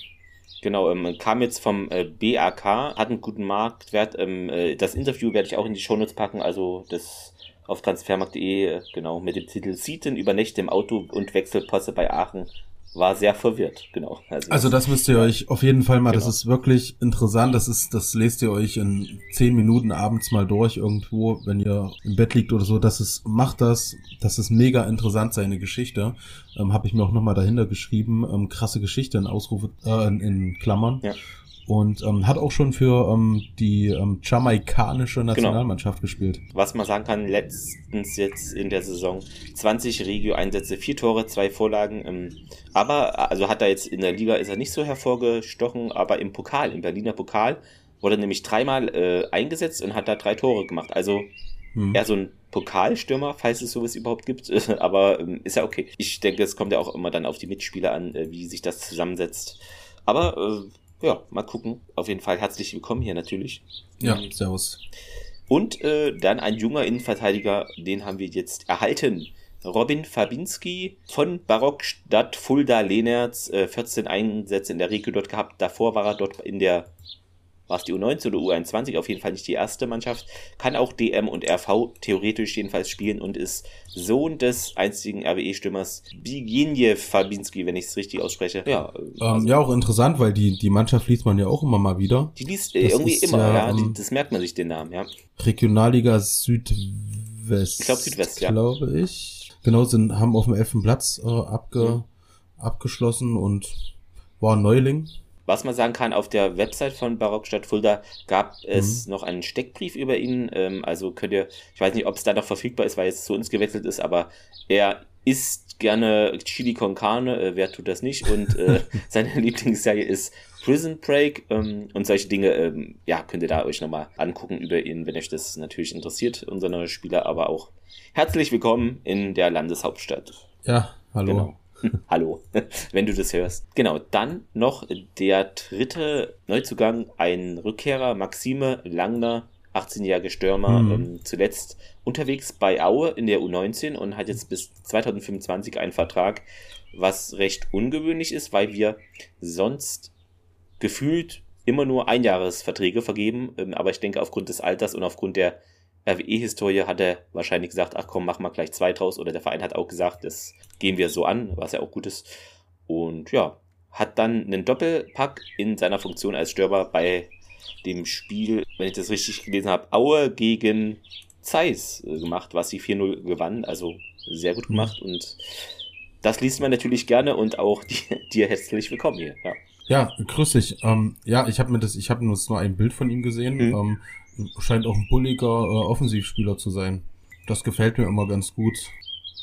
S1: Genau, ähm, kam jetzt vom äh, BAK, hat einen guten Marktwert. Ähm, äh, das Interview werde ich auch in die Shownotes packen, also das auf transfermarkt.de, äh, genau, mit dem Titel Sieten über Nächte im Auto und Wechselposse bei Aachen war sehr verwirrt, genau.
S2: Also, also das müsst ihr euch auf jeden Fall mal, genau. das ist wirklich interessant, das ist, das lest ihr euch in zehn Minuten abends mal durch irgendwo, wenn ihr im Bett liegt oder so, das ist, macht das, das ist mega interessant, seine Geschichte, ähm, habe ich mir auch nochmal dahinter geschrieben, ähm, krasse Geschichte in Ausrufe, äh, in, in Klammern. Ja und ähm, hat auch schon für ähm, die ähm, jamaikanische genau. Nationalmannschaft genau. gespielt.
S1: Was man sagen kann, letztens jetzt in der Saison 20 Regio-Einsätze, vier Tore, zwei Vorlagen. Ähm, aber, also hat er jetzt in der Liga ist er nicht so hervorgestochen, aber im Pokal, im Berliner Pokal, wurde er nämlich dreimal äh, eingesetzt und hat da drei Tore gemacht. Also hm. eher so ein Pokalstürmer, falls es sowas überhaupt gibt. aber ähm, ist ja okay. Ich denke, es kommt ja auch immer dann auf die Mitspieler an, äh, wie sich das zusammensetzt. Aber äh, ja, mal gucken. Auf jeden Fall herzlich willkommen hier natürlich.
S2: Ja, mhm. servus.
S1: Und äh, dann ein junger Innenverteidiger, den haben wir jetzt erhalten. Robin Fabinski von Barockstadt Fulda Lehnerz, äh, 14 Einsätze in der Regio dort gehabt. Davor war er dort in der war es die U19 oder U21, auf jeden Fall nicht die erste Mannschaft, kann auch DM und RV theoretisch jedenfalls spielen und ist Sohn des einzigen RWE-Stürmers Biginjew Fabinski, wenn ich es richtig ausspreche.
S2: Ja, also, ja, auch interessant, weil die, die Mannschaft liest man ja auch immer mal wieder.
S1: Die liest äh, irgendwie immer, ja, ja die, ähm, das merkt man sich den Namen, ja.
S2: Regionalliga Südwest.
S1: Ich glaube Südwest, ja.
S2: Glaube ich. Genau, sind, haben auf dem elften Platz äh, abge, mhm. abgeschlossen und war Neuling.
S1: Was man sagen kann, auf der Website von Barockstadt Fulda gab es mhm. noch einen Steckbrief über ihn. Ähm, also könnt ihr, ich weiß nicht, ob es da noch verfügbar ist, weil es zu uns gewechselt ist, aber er isst gerne Chili con Carne, äh, wer tut das nicht? Und äh, seine Lieblingsserie ist Prison Break ähm, und solche Dinge, ähm, ja, könnt ihr da euch nochmal angucken über ihn, wenn euch das natürlich interessiert, unser neuer Spieler, aber auch herzlich willkommen in der Landeshauptstadt.
S2: Ja, hallo. Genau.
S1: Hallo, wenn du das hörst. Genau, dann noch der dritte Neuzugang, ein Rückkehrer, Maxime Langner, 18-jähriger Stürmer, mhm. ähm, zuletzt unterwegs bei Aue in der U19 und hat jetzt bis 2025 einen Vertrag, was recht ungewöhnlich ist, weil wir sonst gefühlt immer nur Einjahresverträge vergeben, ähm, aber ich denke aufgrund des Alters und aufgrund der RWE-Historie hat er wahrscheinlich gesagt, ach komm, mach mal gleich zwei draus. Oder der Verein hat auch gesagt, das gehen wir so an, was ja auch gut ist. Und ja, hat dann einen Doppelpack in seiner Funktion als Stürmer bei dem Spiel, wenn ich das richtig gelesen habe, Aue gegen Zeiss äh, gemacht, was sie 4-0 gewann. Also sehr gut gemacht und das liest man natürlich gerne und auch dir herzlich willkommen hier. Ja.
S2: Ja, grüß dich. Ähm, ja, ich habe mir das, ich habe nur ein Bild von ihm gesehen. Mhm. Ähm, scheint auch ein bulliger äh, Offensivspieler zu sein. Das gefällt mir immer ganz gut.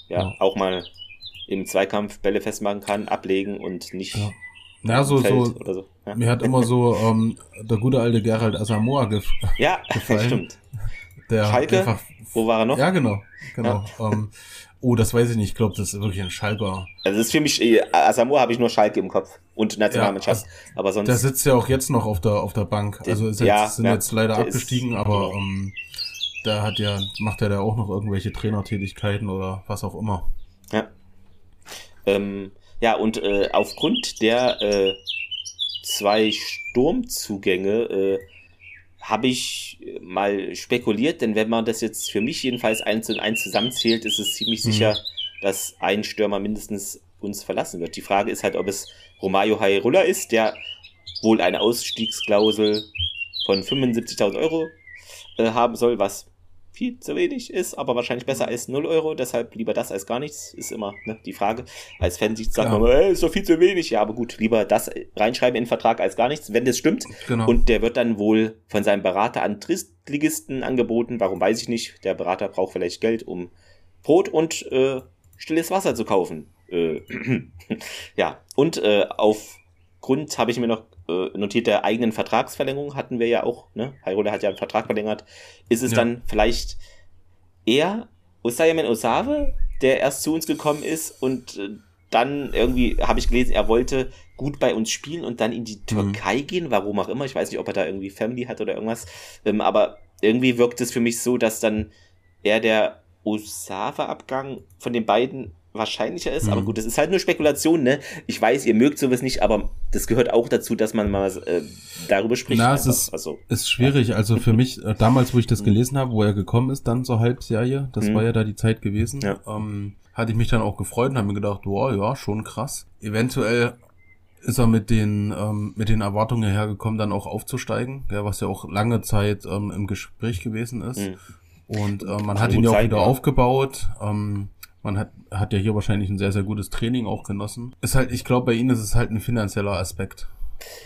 S1: Ja, ja. auch mal im Zweikampf Bälle festmachen kann, ablegen und nicht.
S2: Ja. Ja, so, so, so. Ja. Mir hat immer so ähm, der gute alte Gerald Asamoah gef
S1: ja, gefallen. stimmt.
S2: Der
S1: Schalke, einfach, wo war er noch?
S2: Ja, genau, genau. Ja. Ähm, oh, das weiß ich nicht. Ich glaube, das ist wirklich ein Schalker.
S1: Also das ist für mich, äh, Asamoah habe ich nur Schalke im Kopf und Nationalmannschaft. Ja, also, aber sonst.
S2: Der sitzt ja auch jetzt noch auf der auf der Bank. Also ist jetzt, ja, sind ja, jetzt leider abgestiegen, ist, aber ähm, da hat ja macht er da auch noch irgendwelche Trainertätigkeiten oder was auch immer.
S1: Ja. Ähm, ja, und äh, aufgrund der äh, zwei Sturmzugänge äh, habe ich mal spekuliert, denn wenn man das jetzt für mich jedenfalls eins und eins zusammenzählt, ist es ziemlich mhm. sicher, dass ein Stürmer mindestens uns verlassen wird. Die Frage ist halt, ob es Romario Hairulla ist, der wohl eine Ausstiegsklausel von 75.000 Euro äh, haben soll, was viel zu wenig ist, aber wahrscheinlich besser als 0 Euro. Deshalb lieber das als gar nichts, ist immer ne, die Frage. Als Fan sagt ja. man, ey, ist doch viel zu wenig. Ja, aber gut, lieber das reinschreiben in den Vertrag als gar nichts, wenn das stimmt. Genau. Und der wird dann wohl von seinem Berater an Tristligisten angeboten. Warum weiß ich nicht. Der Berater braucht vielleicht Geld, um Brot und äh, stilles Wasser zu kaufen. Äh, ja, und äh, aufgrund habe ich mir noch äh, notiert der eigenen Vertragsverlängerung hatten wir ja auch, ne? Hyrule hat ja einen Vertrag verlängert. Ist es ja. dann vielleicht eher Osayaman Osave, der erst zu uns gekommen ist und äh, dann irgendwie habe ich gelesen, er wollte gut bei uns spielen und dann in die Türkei mhm. gehen, warum auch immer. Ich weiß nicht, ob er da irgendwie Family hat oder irgendwas. Ähm, aber irgendwie wirkt es für mich so, dass dann eher der Osava-Abgang von den beiden wahrscheinlicher ist. Mhm. Aber gut, das ist halt nur Spekulation, ne? Ich weiß, ihr mögt sowas nicht, aber das gehört auch dazu, dass man mal äh, darüber spricht.
S2: Na, es ist, also, ist schwierig. Ja. Also für mich, äh, damals, wo ich das mhm. gelesen habe, wo er gekommen ist, dann zur Halbserie, das mhm. war ja da die Zeit gewesen, ja. ähm, hatte ich mich dann auch gefreut und habe mir gedacht, wow, ja, schon krass. Eventuell ist er mit den ähm, mit den Erwartungen hergekommen, dann auch aufzusteigen, ja, was ja auch lange Zeit ähm, im Gespräch gewesen ist. Mhm. Und äh, man hat ihn ja auch wieder ja. aufgebaut. Ähm, man hat, hat ja hier wahrscheinlich ein sehr, sehr gutes Training auch genossen. Ist halt, ich glaube, bei ihnen ist es halt ein finanzieller Aspekt.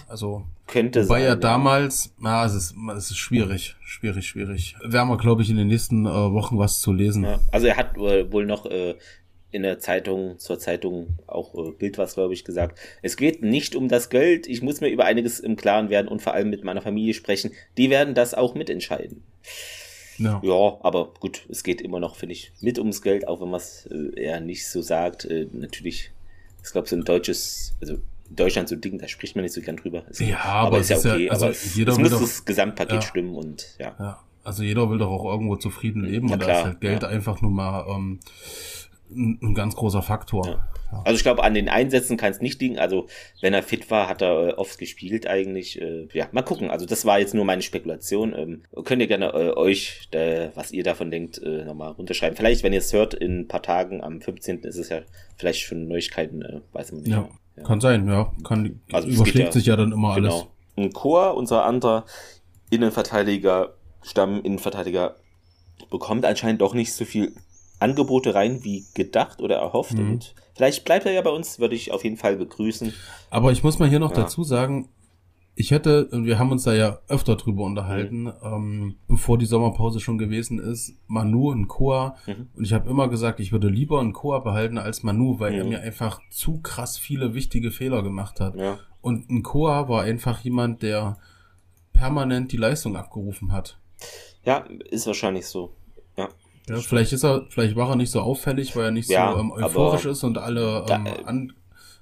S2: Also,
S1: könnte
S2: sein. ja damals, na, es ist, es ist schwierig, schwierig, schwierig. Werden wir, glaube ich, in den nächsten äh, Wochen was zu lesen. Ja,
S1: also er hat äh, wohl noch äh, in der Zeitung, zur Zeitung auch äh, Bild was, glaube ich, gesagt. Es geht nicht um das Geld. Ich muss mir über einiges im Klaren werden und vor allem mit meiner Familie sprechen. Die werden das auch mitentscheiden. Ja. ja, aber gut, es geht immer noch, finde ich, mit ums Geld, auch wenn man es äh, eher nicht so sagt. Äh, natürlich, ich glaube, so ein deutsches, also in Deutschland so Ding, da spricht man nicht so gern drüber.
S2: Ist, ja, aber, aber ist ja okay. Ja,
S1: also es, jeder es muss doch, das Gesamtpaket ja. stimmen und ja. ja.
S2: Also jeder will doch auch irgendwo zufrieden leben und da ist halt Geld einfach nur mal ähm, ein, ein ganz großer Faktor. Ja.
S1: Also ich glaube, an den Einsätzen kann es nicht liegen. Also wenn er fit war, hat er äh, oft gespielt eigentlich. Äh, ja, mal gucken. Also das war jetzt nur meine Spekulation. Ähm, könnt ihr gerne äh, euch, da, was ihr davon denkt, äh, nochmal runterschreiben. Vielleicht, wenn ihr es hört, in ein paar Tagen, am 15. ist es ja vielleicht schon Neuigkeiten, äh, weiß man nicht.
S2: Ja, ja. kann sein, ja. Kann, also überschlägt ja, sich ja dann immer genau. alles.
S1: Ein Chor, unser anderer Innenverteidiger, Stamm-Innenverteidiger, bekommt anscheinend doch nicht so viel Angebote rein wie gedacht oder erhofft. Mhm. Und vielleicht bleibt er ja bei uns, würde ich auf jeden Fall begrüßen.
S2: Aber ich muss mal hier noch ja. dazu sagen, ich hätte, und wir haben uns da ja öfter drüber unterhalten, mhm. ähm, bevor die Sommerpause schon gewesen ist, Manu und Koa. Mhm. Und ich habe immer gesagt, ich würde lieber einen Koa behalten als Manu, weil mhm. er mir einfach zu krass viele wichtige Fehler gemacht hat. Ja. Und ein Koa war einfach jemand, der permanent die Leistung abgerufen hat.
S1: Ja, ist wahrscheinlich so.
S2: Ja, vielleicht ist er, vielleicht war er nicht so auffällig, weil er nicht ja, so ähm, euphorisch ist und alle ähm, da, äh, an,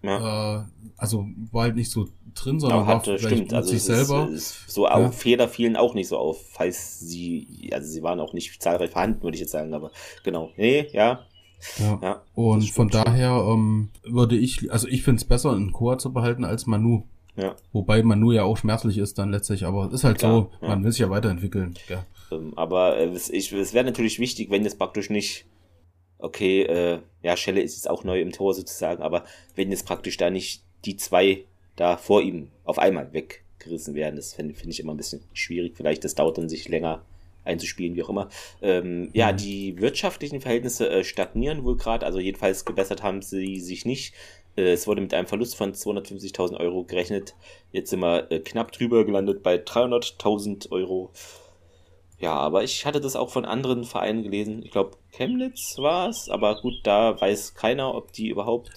S2: ja. äh, also war halt nicht so drin, sondern hatte, war vielleicht stimmt, mit
S1: also
S2: sich selber.
S1: Ist, ist so ja. Fehler fielen auch nicht so auf, falls sie, also sie waren auch nicht zahlreich vorhanden, würde ich jetzt sagen, aber genau. Nee, ja.
S2: Ja. ja und von daher ähm, würde ich, also ich finde es besser, einen Chor zu behalten als Manu. Ja. Wobei Manu ja auch schmerzlich ist dann letztlich, aber es ist halt Klar, so, man will sich ja weiterentwickeln. Ja.
S1: Ähm, aber äh, es, es wäre natürlich wichtig, wenn jetzt praktisch nicht, okay, äh, ja, Schelle ist jetzt auch neu im Tor sozusagen, aber wenn jetzt praktisch da nicht die zwei da vor ihm auf einmal weggerissen werden, das finde find ich immer ein bisschen schwierig. Vielleicht das dauert dann sich länger einzuspielen, wie auch immer. Ähm, ja, mhm. die wirtschaftlichen Verhältnisse äh, stagnieren wohl gerade, also jedenfalls gebessert haben sie sich nicht. Äh, es wurde mit einem Verlust von 250.000 Euro gerechnet. Jetzt sind wir äh, knapp drüber gelandet bei 300.000 Euro. Ja, aber ich hatte das auch von anderen Vereinen gelesen. Ich glaube, Chemnitz war es, aber gut, da weiß keiner, ob die überhaupt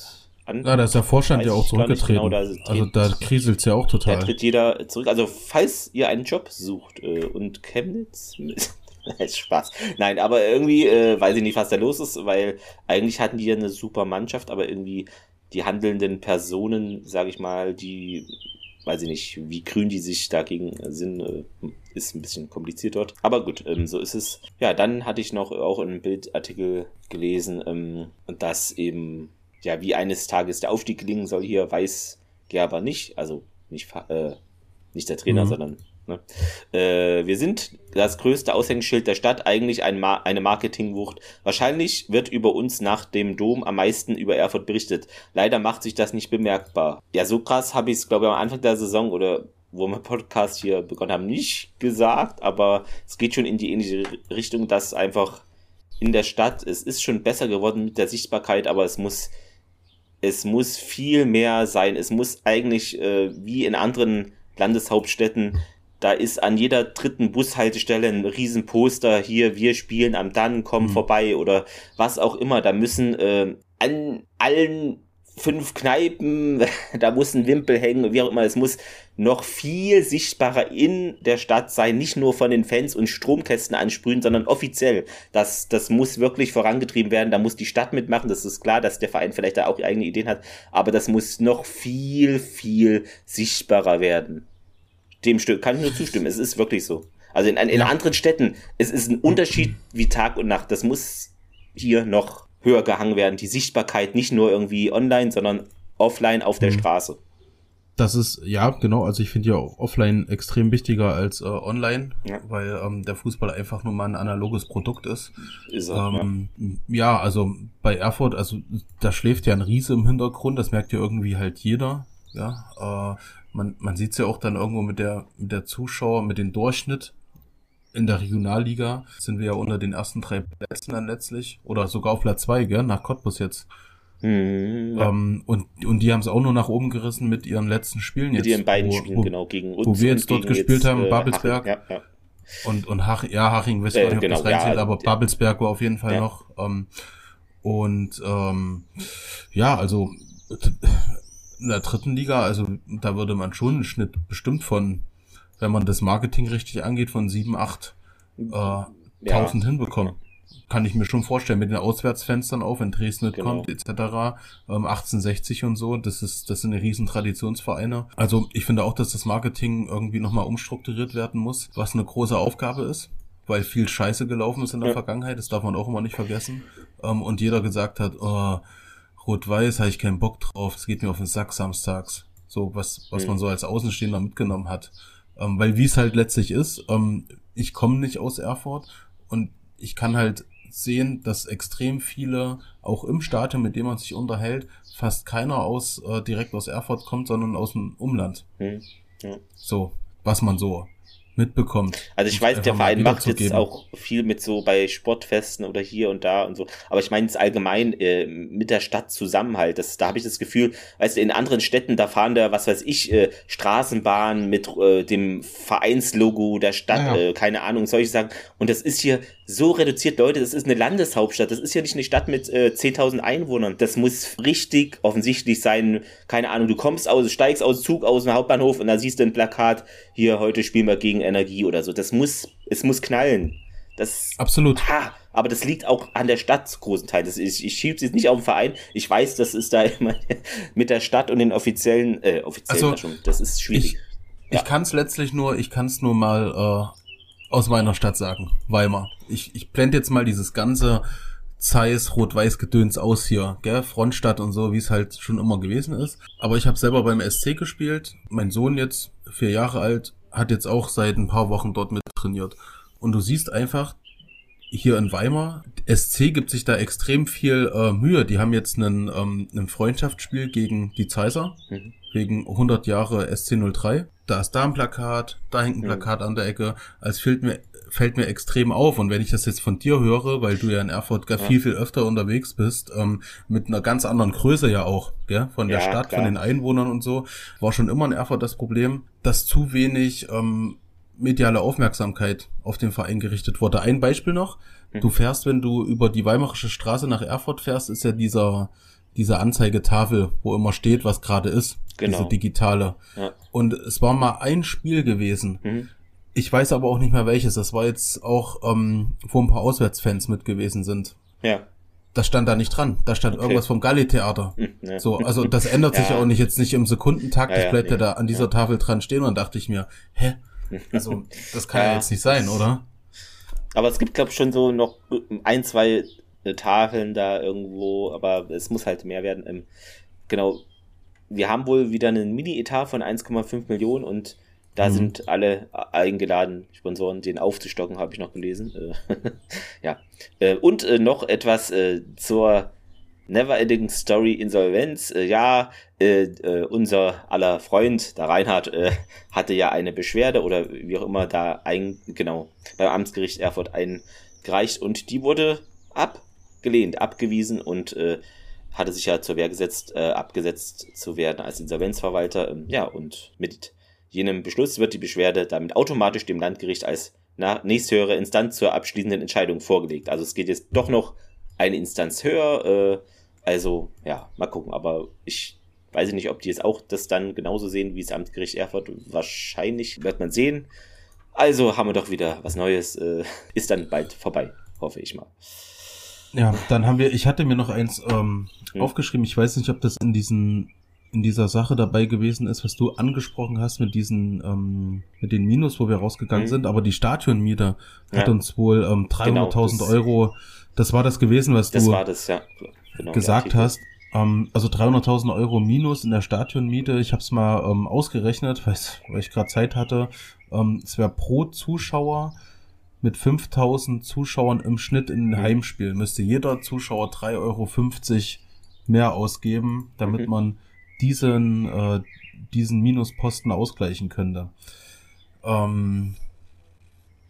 S2: an. Ja, da ist der Vorstand ja auch zurückgetreten. Genau, da also da kriselt es ja auch total.
S1: Da tritt jeder zurück. Also, falls ihr einen Job sucht äh, und Chemnitz. ist Spaß. Nein, aber irgendwie äh, weiß ich nicht, was da los ist, weil eigentlich hatten die ja eine super Mannschaft, aber irgendwie die handelnden Personen, sage ich mal, die weiß ich nicht, wie grün die sich dagegen sind, äh, ist ein bisschen kompliziert dort. Aber gut, ähm, so ist es. Ja, dann hatte ich noch auch einen Bildartikel gelesen, ähm, dass eben, ja, wie eines Tages der Aufstieg gelingen soll, hier weiß Gerber nicht, also nicht, äh, nicht der Trainer, mhm. sondern Ne? Äh, wir sind das größte Aushängeschild der Stadt, eigentlich ein Ma eine Marketingwucht. Wahrscheinlich wird über uns nach dem Dom am meisten über Erfurt berichtet. Leider macht sich das nicht bemerkbar. Ja, so krass habe ich es, glaube ich, am Anfang der Saison oder wo wir Podcast hier begonnen haben, nicht gesagt, aber es geht schon in die ähnliche Richtung, dass einfach in der Stadt, es ist schon besser geworden mit der Sichtbarkeit, aber es muss, es muss viel mehr sein. Es muss eigentlich, äh, wie in anderen Landeshauptstädten, da ist an jeder dritten Bushaltestelle ein Riesenposter hier, wir spielen am Dann, komm mhm. vorbei oder was auch immer. Da müssen äh, an allen fünf Kneipen, da muss ein Wimpel hängen, wie auch immer. Es muss noch viel sichtbarer in der Stadt sein, nicht nur von den Fans und Stromkästen ansprühen, sondern offiziell. Das, das muss wirklich vorangetrieben werden. Da muss die Stadt mitmachen. Das ist klar, dass der Verein vielleicht da auch eigene Ideen hat, aber das muss noch viel, viel sichtbarer werden dem Stück kann ich nur zustimmen. Es ist wirklich so. Also in, in ja. anderen Städten, es ist ein Unterschied wie Tag und Nacht. Das muss hier noch höher gehangen werden. Die Sichtbarkeit nicht nur irgendwie online, sondern offline auf der mhm. Straße.
S2: Das ist, ja, genau, also ich finde ja auch offline extrem wichtiger als äh, online, ja. weil ähm, der Fußball einfach nur mal ein analoges Produkt ist. Ist er, ähm, ja. ja, also bei Erfurt, also da schläft ja ein Riese im Hintergrund, das merkt ja irgendwie halt jeder. Ja, äh, man, man sieht es ja auch dann irgendwo mit der, mit der Zuschauer, mit dem Durchschnitt. In der Regionalliga sind wir ja unter den ersten drei Plätzen dann letztlich. Oder sogar auf Platz zwei, gell? Nach Cottbus jetzt. Mhm, ja. ähm, und, und die haben es auch nur nach oben gerissen mit ihren letzten Spielen jetzt. Mit
S1: ihren beiden wo, Spielen, wo, genau, gegen uns.
S2: Wo wir jetzt dort gespielt jetzt, haben, äh, Babelsberg. Haching, ja, ja. Und, und Haching, ja, Haching, weiß äh, nicht, ob genau, das reinzählt, ja, aber Babelsberg war auf jeden Fall noch. Ähm, und ähm, ja, also in der dritten Liga, also da würde man schon einen Schnitt bestimmt von, wenn man das Marketing richtig angeht, von sieben, acht äh, ja. hinbekommen. Kann ich mir schon vorstellen, mit den Auswärtsfenstern auf, wenn Dresden genau. kommt, etc. Ähm, 1860 und so, das ist, das sind riesen Traditionsvereine. Also ich finde auch, dass das Marketing irgendwie nochmal umstrukturiert werden muss, was eine große Aufgabe ist weil viel Scheiße gelaufen ist in der ja. Vergangenheit, das darf man auch immer nicht vergessen. Ähm, und jeder gesagt hat, oh, Rot-Weiß habe ich keinen Bock drauf, es geht mir auf den Sack samstags. So, was, was mhm. man so als Außenstehender mitgenommen hat. Ähm, weil wie es halt letztlich ist, ähm, ich komme nicht aus Erfurt und ich kann halt sehen, dass extrem viele, auch im Stadion, mit dem man sich unterhält, fast keiner aus äh, direkt aus Erfurt kommt, sondern aus dem Umland. Mhm. Ja. So, was man so mitbekommt.
S1: Also ich weiß, der Verein macht jetzt auch viel mit so bei Sportfesten oder hier und da und so. Aber ich meine es allgemein äh, mit der Stadt Zusammenhalt. Das, da habe ich das Gefühl, weißt du, in anderen Städten, da fahren da, was weiß ich, äh, Straßenbahnen mit äh, dem Vereinslogo der Stadt, ja. äh, keine Ahnung, solche Sachen. Und das ist hier so reduziert, Leute, das ist eine Landeshauptstadt. Das ist ja nicht eine Stadt mit äh, 10.000 Einwohnern. Das muss richtig offensichtlich sein. Keine Ahnung, du kommst aus, steigst aus Zug aus dem Hauptbahnhof und da siehst du ein Plakat, hier, heute spielen wir gegen Energie oder so. Das muss, es muss knallen. Das,
S2: Absolut.
S1: Ha, aber das liegt auch an der Stadt zu großen Teil. Das ist, ich schiebe es jetzt nicht auf den Verein. Ich weiß, das ist da immer mit der Stadt und den offiziellen, äh, offiziellen
S2: also, das ist schwierig. Ich, ja. ich kann es letztlich nur, ich kann es nur mal äh, aus meiner Stadt sagen, Weimar. Ich, ich blende jetzt mal dieses ganze Zeiss Rot-Weiß-Gedöns aus hier, gell? Frontstadt und so, wie es halt schon immer gewesen ist. Aber ich habe selber beim SC gespielt. Mein Sohn jetzt, vier Jahre alt, hat jetzt auch seit ein paar Wochen dort mit trainiert. Und du siehst einfach, hier in Weimar, SC gibt sich da extrem viel äh, Mühe. Die haben jetzt einen, ähm, ein Freundschaftsspiel gegen die Zeiser, mhm. wegen 100 Jahre SC03 da ist da ein Plakat, da hängt ein Plakat an der Ecke. als fällt mir, fällt mir extrem auf. Und wenn ich das jetzt von dir höre, weil du ja in Erfurt gar ja. viel, viel öfter unterwegs bist, ähm, mit einer ganz anderen Größe ja auch, gell? von der ja, Stadt, klar. von den Einwohnern und so, war schon immer in Erfurt das Problem, dass zu wenig ähm, mediale Aufmerksamkeit auf den Verein gerichtet wurde. Ein Beispiel noch. Mhm. Du fährst, wenn du über die Weimarische Straße nach Erfurt fährst, ist ja dieser, diese Anzeigetafel, wo immer steht, was gerade ist. Genau. Diese digitale. Ja. Und es war mal ein Spiel gewesen. Mhm. Ich weiß aber auch nicht mehr welches. Das war jetzt auch, ähm, wo ein paar Auswärtsfans mit gewesen sind.
S1: Ja.
S2: Das stand da nicht dran. Da stand okay. irgendwas vom Galli-Theater. Hm, ja. So, also das ändert sich ja auch nicht jetzt nicht im Sekundentakt. Ja, das bleibt ja, da an dieser Tafel dran stehen. Und dann dachte ich mir, hä? Also, das kann ja, jetzt nicht sein, oder?
S1: Aber es gibt, glaube ich, schon so noch ein, zwei äh, Tafeln da irgendwo, aber es muss halt mehr werden. Ähm, genau. Wir haben wohl wieder einen Mini-Etat von 1,5 Millionen und da mhm. sind alle eingeladen, Sponsoren, den aufzustocken, habe ich noch gelesen. Äh, ja. Äh, und äh, noch etwas zur Never-Ending Story Insolvenz. ja, unser aller Freund, der Reinhard, hatte ja eine Beschwerde oder wie auch immer da ein, genau, beim Amtsgericht Erfurt eingereicht und die wurde abgelehnt, abgewiesen und hatte sich ja zur Wehr gesetzt, abgesetzt zu werden als Insolvenzverwalter. Ähm, ja, und mit jenem Beschluss wird die Beschwerde damit automatisch dem Landgericht als nächsthöhere Instanz zur abschließenden Entscheidung vorgelegt. Also es geht jetzt doch noch eine Instanz höher. Äh, also ja, mal gucken. Aber ich weiß nicht, ob die jetzt auch das dann genauso sehen wie das Amtsgericht Erfurt. Wahrscheinlich wird man sehen. Also haben wir doch wieder was Neues. Äh, ist dann bald vorbei, hoffe ich mal.
S2: Ja, dann haben wir, ich hatte mir noch eins ähm, hm. aufgeschrieben. Ich weiß nicht, ob das in diesen in dieser Sache dabei gewesen ist, was du angesprochen hast mit diesen, ähm, mit den Minus, wo wir rausgegangen mhm. sind, aber die Stadionmiete ja. hat uns wohl ähm, 300.000 genau, Euro, das war das gewesen, was du
S1: das, ja.
S2: Genau, gesagt hast. Ähm, also 300.000 Euro Minus in der Stadionmiete. Ich habe es mal ähm, ausgerechnet, weil ich gerade Zeit hatte. Ähm, es wäre pro Zuschauer mit 5000 Zuschauern im Schnitt in ein mhm. Heimspiel müsste jeder Zuschauer 3,50 Euro mehr ausgeben, damit mhm. man diesen, äh, diesen Minusposten ausgleichen könnte. Ähm,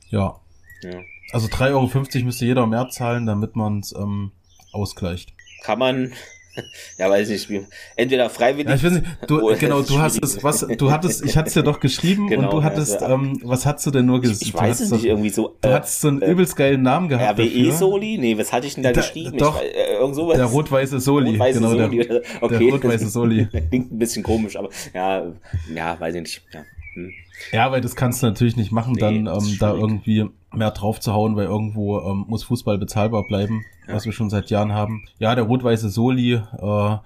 S2: ja. ja. Also 3,50 Euro müsste jeder mehr zahlen, damit man es ähm, ausgleicht.
S1: Kann man ja, weiß nicht, entweder freiwillig. Ja,
S2: ich weiß nicht, du, genau, du hast es, was, du hattest, ich hatte es ja doch geschrieben genau, und du hattest, ja, ähm, was hast du denn nur gesagt?
S1: Ich, ich weiß es nicht, irgendwie so.
S2: Du äh, hattest so einen äh, übelst geilen Namen gehabt.
S1: RWE-Soli? Nee, was hatte ich denn da, da geschrieben?
S2: Doch, ich, äh, irgend sowas. Der rot-weiße Soli, rot genau, Soli. Der, okay. der rot-weiße Soli.
S1: Klingt ein bisschen komisch, aber ja, ja, weiß ich nicht, ja. Hm.
S2: Ja, weil das kannst du natürlich nicht machen, nee, dann ähm, da irgendwie mehr drauf zu hauen, weil irgendwo ähm, muss Fußball bezahlbar bleiben, ja. was wir schon seit Jahren haben. Ja, der rot-weiße Soli, äh,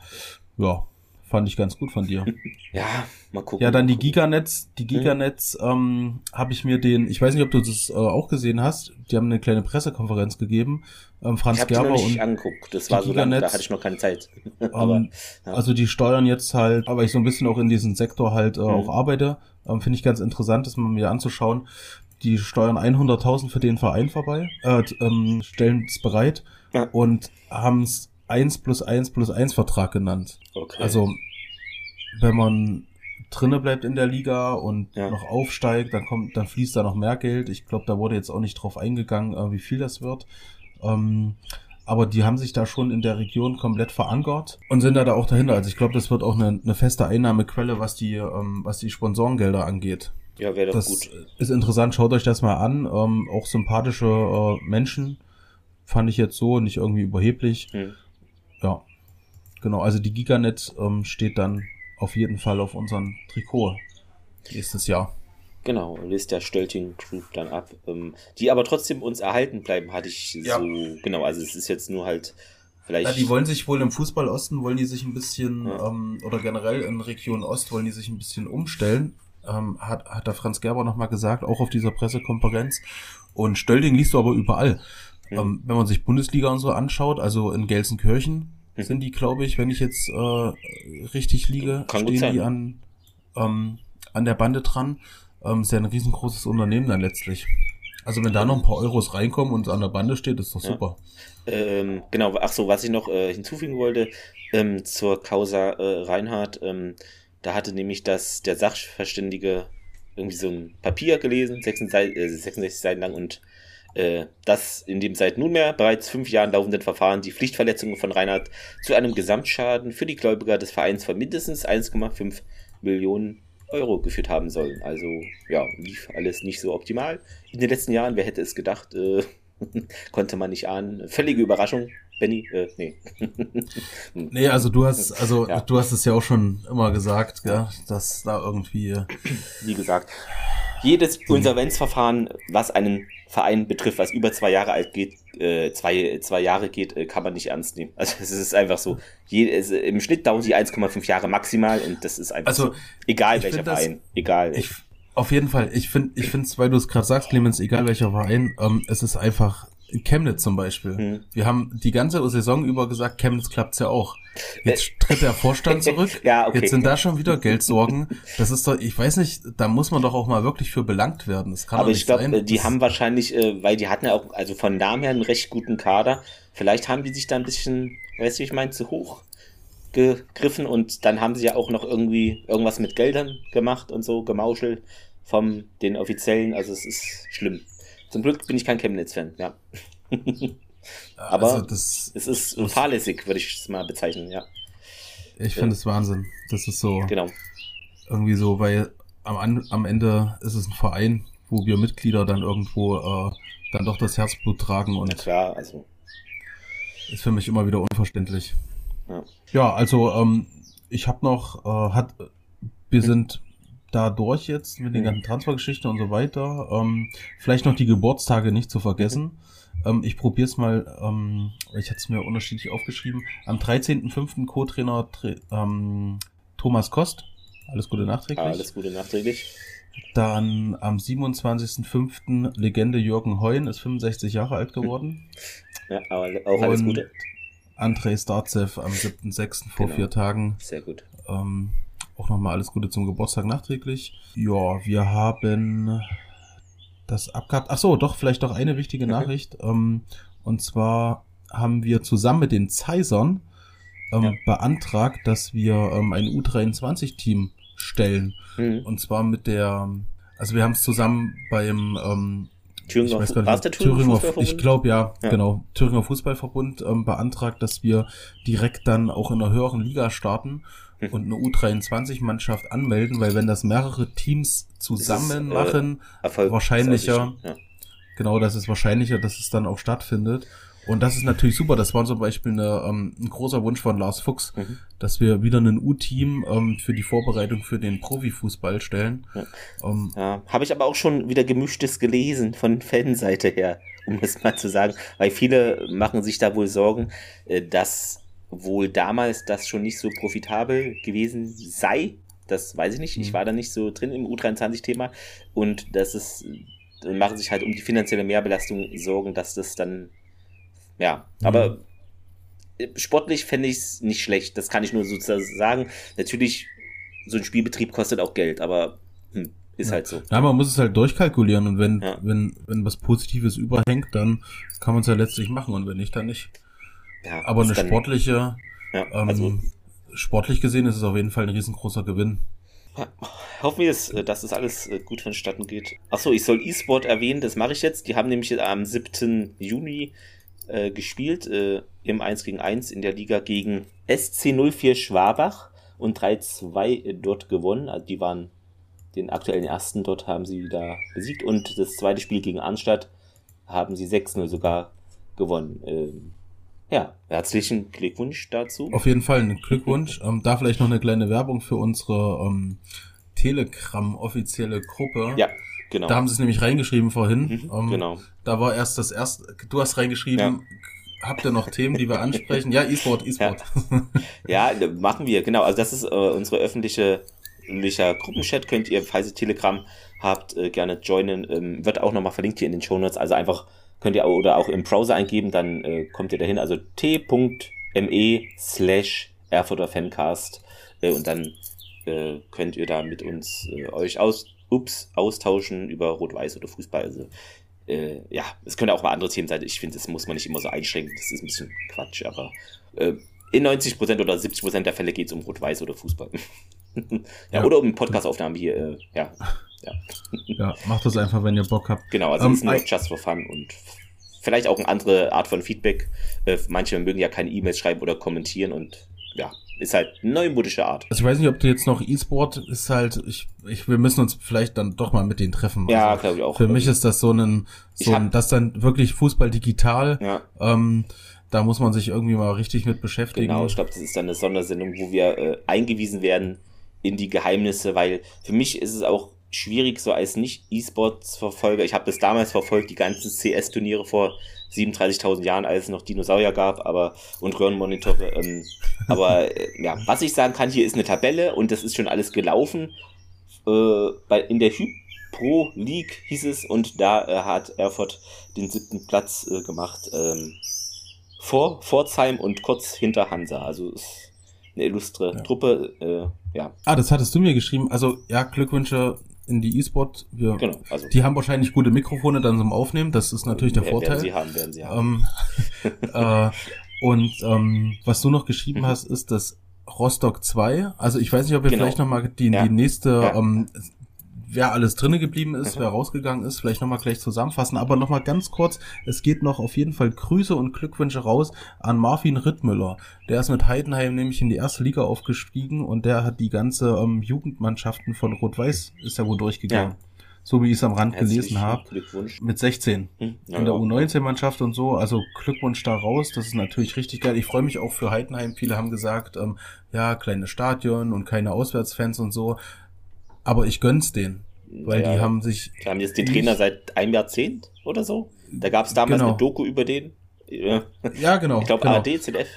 S2: ja, fand ich ganz gut von dir.
S1: Ja, mal gucken.
S2: Ja, dann die Giganetz, die Giganetz, mhm. ähm, habe ich mir den, ich weiß nicht, ob du das äh, auch gesehen hast, die haben eine kleine Pressekonferenz gegeben. Ähm, Franz ich Gerber
S1: die noch nicht angeguckt. Das war so lange, da hatte ich noch keine Zeit. aber,
S2: ähm, ja. Also die steuern jetzt halt, aber ich so ein bisschen auch in diesem Sektor halt äh, mhm. auch arbeite, ähm, finde ich ganz interessant, das mal mir anzuschauen. Die steuern 100.000 für den Verein vorbei, äh, ähm, stellen es bereit ja. und haben es 1 plus 1 plus 1 Vertrag genannt. Okay. Also, wenn man drinne bleibt in der Liga und ja. noch aufsteigt, dann kommt, dann fließt da noch mehr Geld. Ich glaube, da wurde jetzt auch nicht drauf eingegangen, äh, wie viel das wird. Ähm, aber die haben sich da schon in der Region komplett verankert und sind da, da auch dahinter. Also ich glaube, das wird auch eine, eine feste Einnahmequelle, was die, ähm, was die Sponsorengelder angeht.
S1: Ja, wäre doch
S2: das
S1: gut.
S2: Ist interessant, schaut euch das mal an. Ähm, auch sympathische äh, Menschen fand ich jetzt so, nicht irgendwie überheblich. Hm. Ja, genau. Also die Giganet ähm, steht dann auf jeden Fall auf unserem Trikot nächstes Jahr.
S1: Genau, löst der Stölting Group dann ab. Ähm, die aber trotzdem uns erhalten bleiben, hatte ich ja. so, genau, also es ist jetzt nur halt vielleicht. Ja,
S2: die wollen sich wohl im Fußball Osten, wollen die sich ein bisschen, ja. ähm, oder generell in Region Ost wollen die sich ein bisschen umstellen. Ähm, hat, hat der Franz Gerber nochmal gesagt, auch auf dieser Pressekonferenz. Und Stölting liest du aber überall. Mhm. Ähm, wenn man sich Bundesliga und so anschaut, also in Gelsenkirchen mhm. sind die, glaube ich, wenn ich jetzt äh, richtig liege, Kann stehen die an, ähm, an der Bande dran. Ähm, ist ja ein riesengroßes Unternehmen dann letztlich. Also wenn da noch ein paar Euros reinkommen und es an der Bande steht, ist doch super.
S1: Ja. Ähm, genau, ach so, was ich noch äh, hinzufügen wollte ähm, zur Causa äh, Reinhardt, ähm, da hatte nämlich das der Sachverständige irgendwie so ein Papier gelesen, 66, äh, 66 Seiten lang und dass in dem seit nunmehr bereits fünf Jahren laufenden Verfahren die Pflichtverletzungen von Reinhardt zu einem Gesamtschaden für die Gläubiger des Vereins von mindestens 1,5 Millionen Euro geführt haben sollen. Also ja, lief alles nicht so optimal. In den letzten Jahren, wer hätte es gedacht, äh, konnte man nicht ahnen. Völlige Überraschung. Benny, äh, nee.
S2: nee, also du hast, also ja. du hast es ja auch schon immer gesagt, gell, dass da irgendwie.
S1: Wie gesagt, jedes Insolvenzverfahren, was einen Verein betrifft, was über zwei Jahre alt geht, äh, zwei, zwei Jahre geht, äh, kann man nicht ernst nehmen. Also es ist einfach so. Je, es, Im Schnitt dauern sie 1,5 Jahre maximal und das ist einfach also, so. Egal welcher Verein. Das, egal.
S2: Ich, auf jeden Fall. Ich finde, ich finde, weil du es gerade sagst, Clemens, egal welcher Verein, ähm, es ist einfach Chemnitz zum Beispiel. Hm. Wir haben die ganze Saison über gesagt, Chemnitz klappt's ja auch. Jetzt äh. tritt der Vorstand zurück. ja, okay. Jetzt sind da schon wieder Geldsorgen. Das ist doch, ich weiß nicht, da muss man doch auch mal wirklich für belangt werden. Das kann
S1: Aber ich glaube, die haben wahrscheinlich, äh, weil die hatten ja auch, also von Namen her einen recht guten Kader. Vielleicht haben die sich da ein bisschen, weißt du, ich meine, zu hoch gegriffen und dann haben sie ja auch noch irgendwie irgendwas mit Geldern gemacht und so gemauschelt vom den Offiziellen. Also es ist schlimm. Zum Glück bin ich kein Chemnitz-Fan, ja. Aber also das, es ist fahrlässig, würde ich es mal bezeichnen, ja.
S2: Ich finde es Wahnsinn. Das ist so. Genau. Irgendwie so, weil am, am Ende ist es ein Verein, wo wir Mitglieder dann irgendwo äh, dann doch das Herzblut tragen und.
S1: Ja, klar, also.
S2: Ist für mich immer wieder unverständlich. Ja, ja also ähm, ich habe noch, äh, hat, wir sind da durch jetzt mit den ganzen Transfergeschichten und so weiter. Ähm, vielleicht noch die Geburtstage nicht zu vergessen. Ähm, ich probiere es mal, ähm, ich hatte es mir unterschiedlich aufgeschrieben. Am 13.05. Co-Trainer ähm, Thomas Kost. Alles Gute nachträglich.
S1: Alles Gute nachträglich.
S2: Dann am 27.05. Legende Jürgen Heun ist 65 Jahre alt geworden.
S1: Ja, aber auch alles Gute.
S2: Andrei Starzev am 7.06. vor genau. vier Tagen.
S1: Sehr gut.
S2: Ähm, auch nochmal alles Gute zum Geburtstag nachträglich. Ja, wir haben das abgehabt. Ach so, doch, vielleicht noch eine wichtige Nachricht. Ähm, und zwar haben wir zusammen mit den Zeisern ähm, ja. beantragt, dass wir ähm, ein U23-Team stellen. Mhm. Und zwar mit der, also wir haben es zusammen beim ähm,
S1: Thüringer, ich weiß der Thüringer,
S2: Thüringer Ich glaube ja, ja, genau. Thüringer Fußballverbund ähm, beantragt, dass wir direkt dann auch in einer höheren Liga starten und eine U23-Mannschaft anmelden, weil wenn das mehrere Teams zusammen ist, äh, machen, äh, wahrscheinlicher, ja. genau, das ist wahrscheinlicher, dass es dann auch stattfindet. Und das ist natürlich super. Das war zum Beispiel eine, ähm, ein großer Wunsch von Lars Fuchs, mhm. dass wir wieder ein U-Team ähm, für die Vorbereitung für den Profifußball stellen.
S1: Ja, ähm, ja. habe ich aber auch schon wieder gemischtes gelesen von Fanseite her, um das mal zu sagen, weil viele machen sich da wohl Sorgen, äh, dass wohl damals das schon nicht so profitabel gewesen sei. Das weiß ich nicht. Ich mhm. war da nicht so drin im U23-Thema. Und das ist, machen sich halt um die finanzielle Mehrbelastung Sorgen, dass das dann, ja, mhm. aber sportlich fände ich es nicht schlecht. Das kann ich nur sozusagen sagen. Natürlich, so ein Spielbetrieb kostet auch Geld, aber hm, ist
S2: ja.
S1: halt so.
S2: Ja, man muss es halt durchkalkulieren und wenn, ja. wenn, wenn was Positives überhängt, dann kann man es ja letztlich machen und wenn nicht, dann nicht. Ja, Aber eine sportliche, ja, ähm, also, sportlich gesehen ist es auf jeden Fall ein riesengroßer Gewinn.
S1: Hoffen wir, es, äh, dass es alles äh, gut vonstatten geht. Achso, ich soll E-Sport erwähnen, das mache ich jetzt. Die haben nämlich am 7. Juni äh, gespielt, äh, im 1 gegen 1 in der Liga gegen SC04 Schwabach und 3-2 dort gewonnen. Also die waren den aktuellen ersten dort haben sie da besiegt und das zweite Spiel gegen Arnstadt haben sie 6-0 sogar gewonnen. Ähm, ja, herzlichen Glückwunsch dazu.
S2: Auf jeden Fall ein Glückwunsch. ähm, da vielleicht noch eine kleine Werbung für unsere ähm, Telegram-offizielle Gruppe.
S1: Ja, genau.
S2: Da haben sie es nämlich reingeschrieben vorhin. Mhm, ähm, genau. Da war erst das erste, du hast reingeschrieben, ja. habt ihr noch Themen, die wir ansprechen? Ja, E-Sport, E-Sport.
S1: Ja. ja. machen wir, genau. Also das ist äh, unsere öffentliche öffentlicher Gruppenchat. Könnt ihr, falls ihr Telegram habt, äh, gerne joinen. Ähm, wird auch nochmal verlinkt hier in den Show Notes. Also einfach könnt ihr auch, oder auch im Browser eingeben, dann äh, kommt ihr dahin. Also t.me slash Erfurter Fancast äh, und dann äh, könnt ihr da mit uns äh, euch aus, ups, austauschen über Rot-Weiß oder Fußball. Also äh, ja, es können auch mal andere Themen sein. Ich finde, das muss man nicht immer so einschränken. Das ist ein bisschen Quatsch, aber äh, in 90% oder 70% der Fälle geht es um Rot-Weiß oder Fußball. ja, ja, oder um Podcastaufnahmen hier, äh, ja. Ja.
S2: ja, macht das einfach, wenn ihr Bock habt.
S1: Genau, also um, ist nur just for fun und vielleicht auch eine andere Art von Feedback. Äh, manche mögen ja keine E-Mails schreiben oder kommentieren und ja, ist halt neumodische Art.
S2: Also ich weiß nicht, ob du jetzt noch E-Sport ist halt, ich, ich, wir müssen uns vielleicht dann doch mal mit denen treffen.
S1: Ja,
S2: also
S1: glaube ich auch.
S2: Für mich ist das so ein, so ein das dann wirklich Fußball digital.
S1: Ja.
S2: Ähm, da muss man sich irgendwie mal richtig mit beschäftigen.
S1: Genau, ich glaube, das ist dann eine Sondersendung, wo wir äh, eingewiesen werden in die Geheimnisse, weil für mich ist es auch schwierig, so als Nicht-E-Sports-Verfolger. Ich habe das damals verfolgt, die ganzen CS-Turniere vor 37.000 Jahren, als es noch Dinosaurier gab, aber und Röhrenmonitore. Ähm, aber äh, ja, was ich sagen kann, hier ist eine Tabelle und das ist schon alles gelaufen. Äh, bei, in der Hypro League hieß es und da äh, hat Erfurt den siebten Platz äh, gemacht. Ähm, vor Pforzheim und kurz hinter Hansa. Also ist eine illustre ja. Truppe. Äh, ja.
S2: Ah, das hattest du mir geschrieben. Also ja, Glückwünsche in die E-Sport. Wir, genau, also. Die haben wahrscheinlich gute Mikrofone dann zum Aufnehmen. Das ist natürlich der Vorteil.
S1: Werden sie haben, werden sie haben.
S2: Ähm, äh, und ähm, was du noch geschrieben mhm. hast, ist das Rostock 2. Also ich weiß nicht, ob wir genau. vielleicht nochmal die, ja. die nächste ja. ähm, wer alles drinne geblieben ist, wer rausgegangen ist, vielleicht nochmal gleich zusammenfassen. Aber nochmal ganz kurz, es geht noch auf jeden Fall Grüße und Glückwünsche raus an Marvin Rittmüller. Der ist mit Heidenheim nämlich in die erste Liga aufgestiegen und der hat die ganze ähm, Jugendmannschaften von Rot-Weiß ist ja wohl durchgegangen. Ja. So wie ich es am Rand Herzlichen gelesen habe. Mit 16. Hm, ja, in der U19-Mannschaft und so. Also Glückwunsch da raus. Das ist natürlich richtig geil. Ich freue mich auch für Heidenheim. Viele haben gesagt, ähm, ja, kleine Stadion und keine Auswärtsfans und so aber ich gönn's denen. Weil ja, die haben sich.
S1: Die haben jetzt den Trainer seit einem Jahrzehnt oder so. Da gab es damals genau. eine Doku über den.
S2: Ja, genau.
S1: Ich glaube
S2: genau.
S1: ARD, ZDF.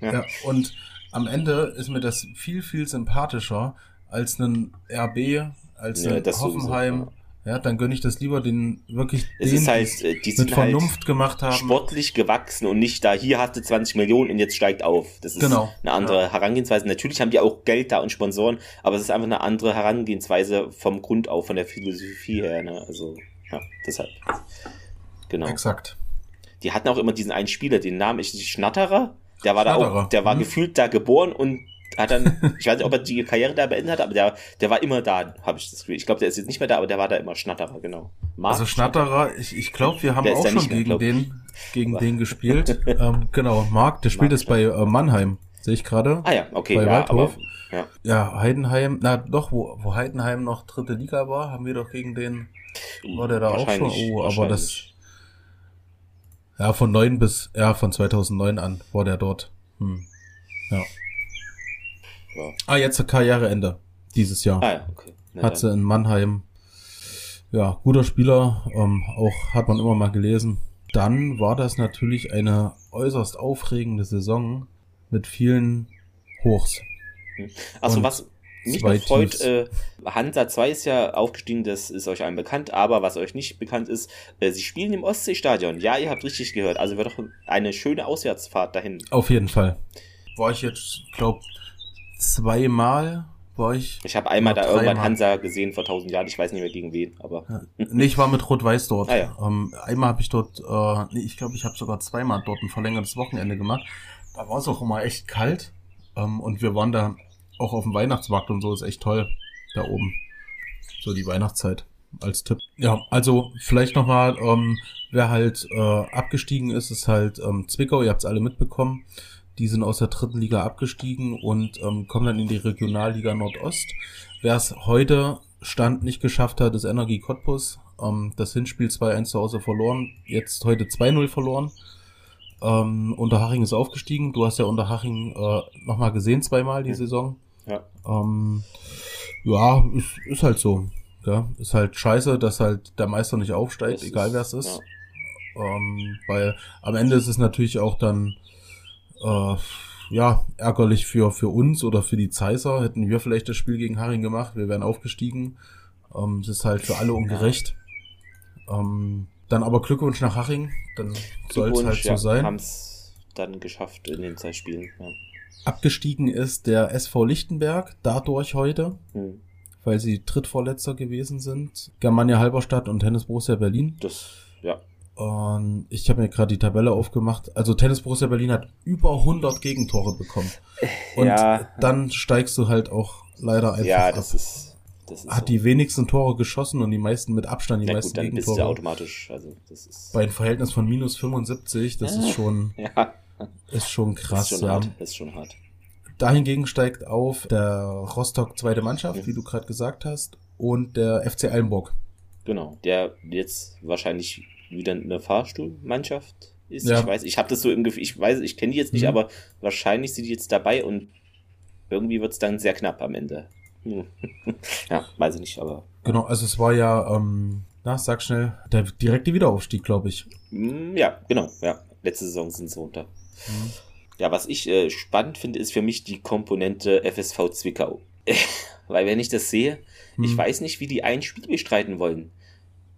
S2: Ja. ja, und am Ende ist mir das viel, viel sympathischer als ein RB, als ein Hoffenheim, sowieso, ja, dann gönne ich das lieber den wirklich
S1: es
S2: den,
S1: ist halt, äh, die
S2: mit Vernunft halt gemacht haben.
S1: Sportlich gewachsen und nicht da, hier hast du 20 Millionen und jetzt steigt auf. Das ist
S2: genau.
S1: eine andere ja. Herangehensweise. Natürlich haben die auch Geld da und Sponsoren, aber es ist einfach eine andere Herangehensweise vom Grund auf, von der Philosophie her. Ne? Also, ja, deshalb. Genau.
S2: Exakt.
S1: Die hatten auch immer diesen einen Spieler, den Namen ist Schnatterer. Der war Schnatterer. da auch, der war hm. gefühlt da geboren und hat dann, ich weiß nicht, ob er die Karriere da beendet hat, aber der, der war immer da, habe ich das Gefühl. Ich glaube, der ist jetzt nicht mehr da, aber der war da immer Schnatterer, genau.
S2: Mark also Schnatterer, ich, ich glaube, wir haben auch schon gegen mehr, den, gegen den gespielt. ähm, genau, Marc, der spielt jetzt bei äh, Mannheim, sehe ich gerade.
S1: Ah ja, okay,
S2: bei
S1: ja,
S2: aber, ja. ja, Heidenheim, na doch, wo, wo Heidenheim noch dritte Liga war, haben wir doch gegen den, war der da auch schon, oh, aber das, ja, von neun bis, ja, von 2009 an war der dort. Hm. Ja. Ja. Ah, jetzt Karriereende dieses Jahr. Ah, ja, okay. Ja, hat sie in Mannheim. Ja, guter Spieler, ähm, auch hat man immer mal gelesen. Dann war das natürlich eine äußerst aufregende Saison mit vielen Hochs.
S1: Also was mich noch freut, äh, Hansa 2 ist ja aufgestiegen, das ist euch allen bekannt, aber was euch nicht bekannt ist, äh, sie spielen im Ostseestadion. Ja, ihr habt richtig gehört. Also wird doch eine schöne Auswärtsfahrt dahin.
S2: Auf jeden Fall. War ich jetzt, glaub, zweimal war ich.
S1: Ich habe einmal da irgendwann Hansa gesehen vor tausend Jahren. Ich weiß nicht mehr gegen wen, aber.
S2: Ja. Nee, ich war mit Rot-Weiß dort. Ah, ja. ähm, einmal habe ich dort, äh, nee, ich glaube, ich habe sogar zweimal dort ein verlängertes Wochenende gemacht. Da war es auch immer echt kalt. Ähm, und wir waren da auch auf dem Weihnachtsmarkt und so, ist echt toll. Da oben. So die Weihnachtszeit als Tipp. Ja, also vielleicht nochmal, ähm, wer halt äh, abgestiegen ist, ist halt ähm, Zwickau, ihr habt es alle mitbekommen. Die sind aus der dritten Liga abgestiegen und ähm, kommen dann in die Regionalliga Nordost. Wer es heute Stand nicht geschafft hat, ist Energie Cottbus. Ähm, das Hinspiel 2-1 zu Hause verloren, jetzt heute 2-0 verloren. Ähm, Unterhaching ist aufgestiegen. Du hast ja Unterhaching äh, nochmal gesehen zweimal die Saison.
S1: Ja.
S2: Ähm, ja, ist, ist halt so. Ja, ist halt scheiße, dass halt der Meister nicht aufsteigt, das egal wer es ist. Ja. Ähm, weil am Ende ist es natürlich auch dann äh, ja, ärgerlich für, für uns oder für die Zeiser. Hätten wir vielleicht das Spiel gegen Haring gemacht, wir wären aufgestiegen. Ähm, es ist halt für alle ungerecht. Ähm, dann aber Glückwunsch nach Haching, dann soll es halt so ja, sein.
S1: haben es dann geschafft in den zwei Spielen. Ja.
S2: Abgestiegen ist der SV Lichtenberg, dadurch heute, hm. weil sie Drittvorletzter gewesen sind. Germania Halberstadt und Tennis Borussia Berlin.
S1: Das, ja.
S2: Und ich habe mir gerade die Tabelle aufgemacht. Also Tennis Borussia Berlin hat über 100 Gegentore bekommen. Und ja. dann steigst du halt auch leider einfach
S1: Ja, das ab. ist das ist
S2: hat so. die wenigsten Tore geschossen und die meisten mit Abstand die ja, meisten gut, dann Gegentore.
S1: Bist du automatisch, also das ist
S2: bei einem Verhältnis von minus 75, das ja. ist schon
S1: ja.
S2: ist schon krass.
S1: Ist schon
S2: ja.
S1: hart, ist schon hart.
S2: Dahingegen steigt auf der Rostock zweite Mannschaft, mhm. wie du gerade gesagt hast, und der FC Eilenburg.
S1: Genau, der jetzt wahrscheinlich wieder eine Fahrstuhlmannschaft ist. Ja. Ich weiß, ich habe das so im Gefühl, ich weiß, ich kenne die jetzt nicht, mhm. aber wahrscheinlich sind die jetzt dabei und irgendwie wird es dann sehr knapp am Ende. Hm. ja, weiß ich nicht, aber.
S2: Genau, also es war ja, ähm, na, sag schnell, der direkte Wiederaufstieg, glaube ich.
S1: Hm, ja, genau, ja. Letzte Saison sind sie runter. Mhm. Ja, was ich äh, spannend finde, ist für mich die Komponente FSV Zwickau. Weil wenn ich das sehe, mhm. ich weiß nicht, wie die ein Spiel bestreiten wollen.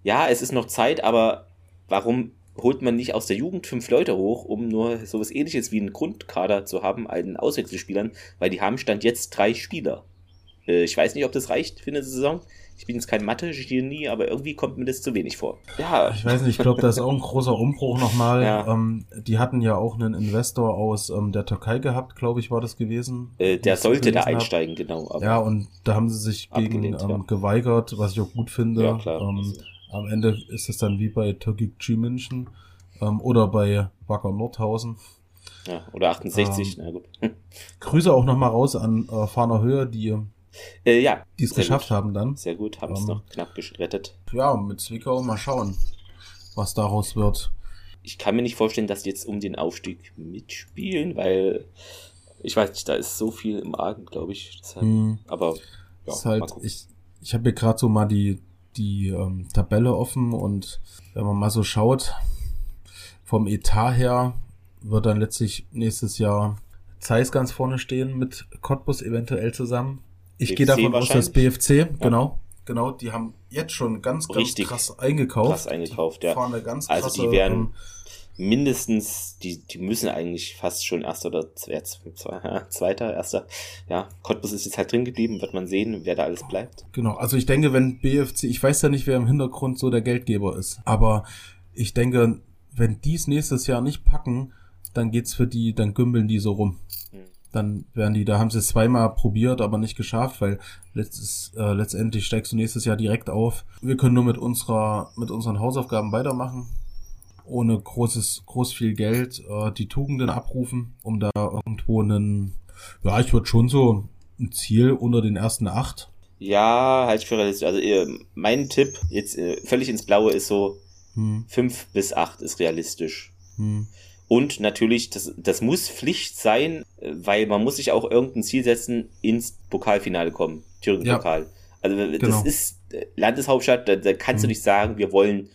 S1: Ja, es ist noch Zeit, aber warum holt man nicht aus der Jugend fünf Leute hoch, um nur sowas ähnliches wie einen Grundkader zu haben, einen Auswechselspielern, weil die haben Stand jetzt drei Spieler. Äh, ich weiß nicht, ob das reicht für eine Saison. Ich bin jetzt kein Mathe-Genie, aber irgendwie kommt mir das zu wenig vor.
S2: Ja. Ich weiß nicht, ich glaube, da ist auch ein großer Umbruch nochmal. Ja. Ähm, die hatten ja auch einen Investor aus ähm, der Türkei gehabt, glaube ich, war das gewesen.
S1: Äh, der sollte da einsteigen, hab. genau.
S2: ja, und da haben sie sich gegen ähm, ja. geweigert, was ich auch gut finde. Ja, klar. Ähm, am Ende ist es dann wie bei G München ähm, oder bei Wacker Nordhausen.
S1: Ja, oder 68, ähm, na gut.
S2: Grüße auch nochmal raus an äh, Fahner Höhe, die
S1: äh, ja.
S2: Die es geschafft
S1: gut.
S2: haben dann.
S1: Sehr gut, haben es ähm, noch knapp gerettet.
S2: Ja, mit Zwickau mal schauen, was daraus wird.
S1: Ich kann mir nicht vorstellen, dass die jetzt um den Aufstieg mitspielen, weil ich weiß nicht, da ist so viel im Argen, glaube ich. Deshalb, hm. Aber
S2: ja, ist halt, ich, ich habe hier gerade so mal die, die ähm, Tabelle offen und wenn man mal so schaut, vom Etat her wird dann letztlich nächstes Jahr Zeiss ganz vorne stehen mit Cottbus eventuell zusammen. Ich gehe davon aus, dass BFC, ja. genau, genau, die haben jetzt schon ganz, ganz
S1: Richtig
S2: krass eingekauft.
S1: Krass eingekauft, ja. Also die werden ähm, mindestens, die, die müssen eigentlich fast schon erster oder zweiter, erster. Ja, Cottbus ist jetzt halt drin geblieben, wird man sehen, wer da alles bleibt.
S2: Genau, also ich denke, wenn BFC, ich weiß ja nicht, wer im Hintergrund so der Geldgeber ist, aber ich denke, wenn die es nächstes Jahr nicht packen, dann geht's für die, dann gümbeln die so rum dann werden die, da haben sie es zweimal probiert, aber nicht geschafft, weil letztes, äh, letztendlich steigst du nächstes Jahr direkt auf. Wir können nur mit unserer, mit unseren Hausaufgaben weitermachen, ohne großes, groß viel Geld, äh, die Tugenden abrufen, um da irgendwo einen, ja, ich würde schon so ein Ziel unter den ersten acht.
S1: Ja, halt für realistisch. Also mein Tipp jetzt äh, völlig ins Blaue ist so hm. fünf bis acht ist realistisch. Hm. Und natürlich, das, das muss Pflicht sein, weil man muss sich auch irgendein Ziel setzen, ins Pokalfinale kommen. Thüringen-Pokal. Ja, also das genau. ist äh, Landeshauptstadt, da, da kannst mhm. du nicht sagen, wir wollen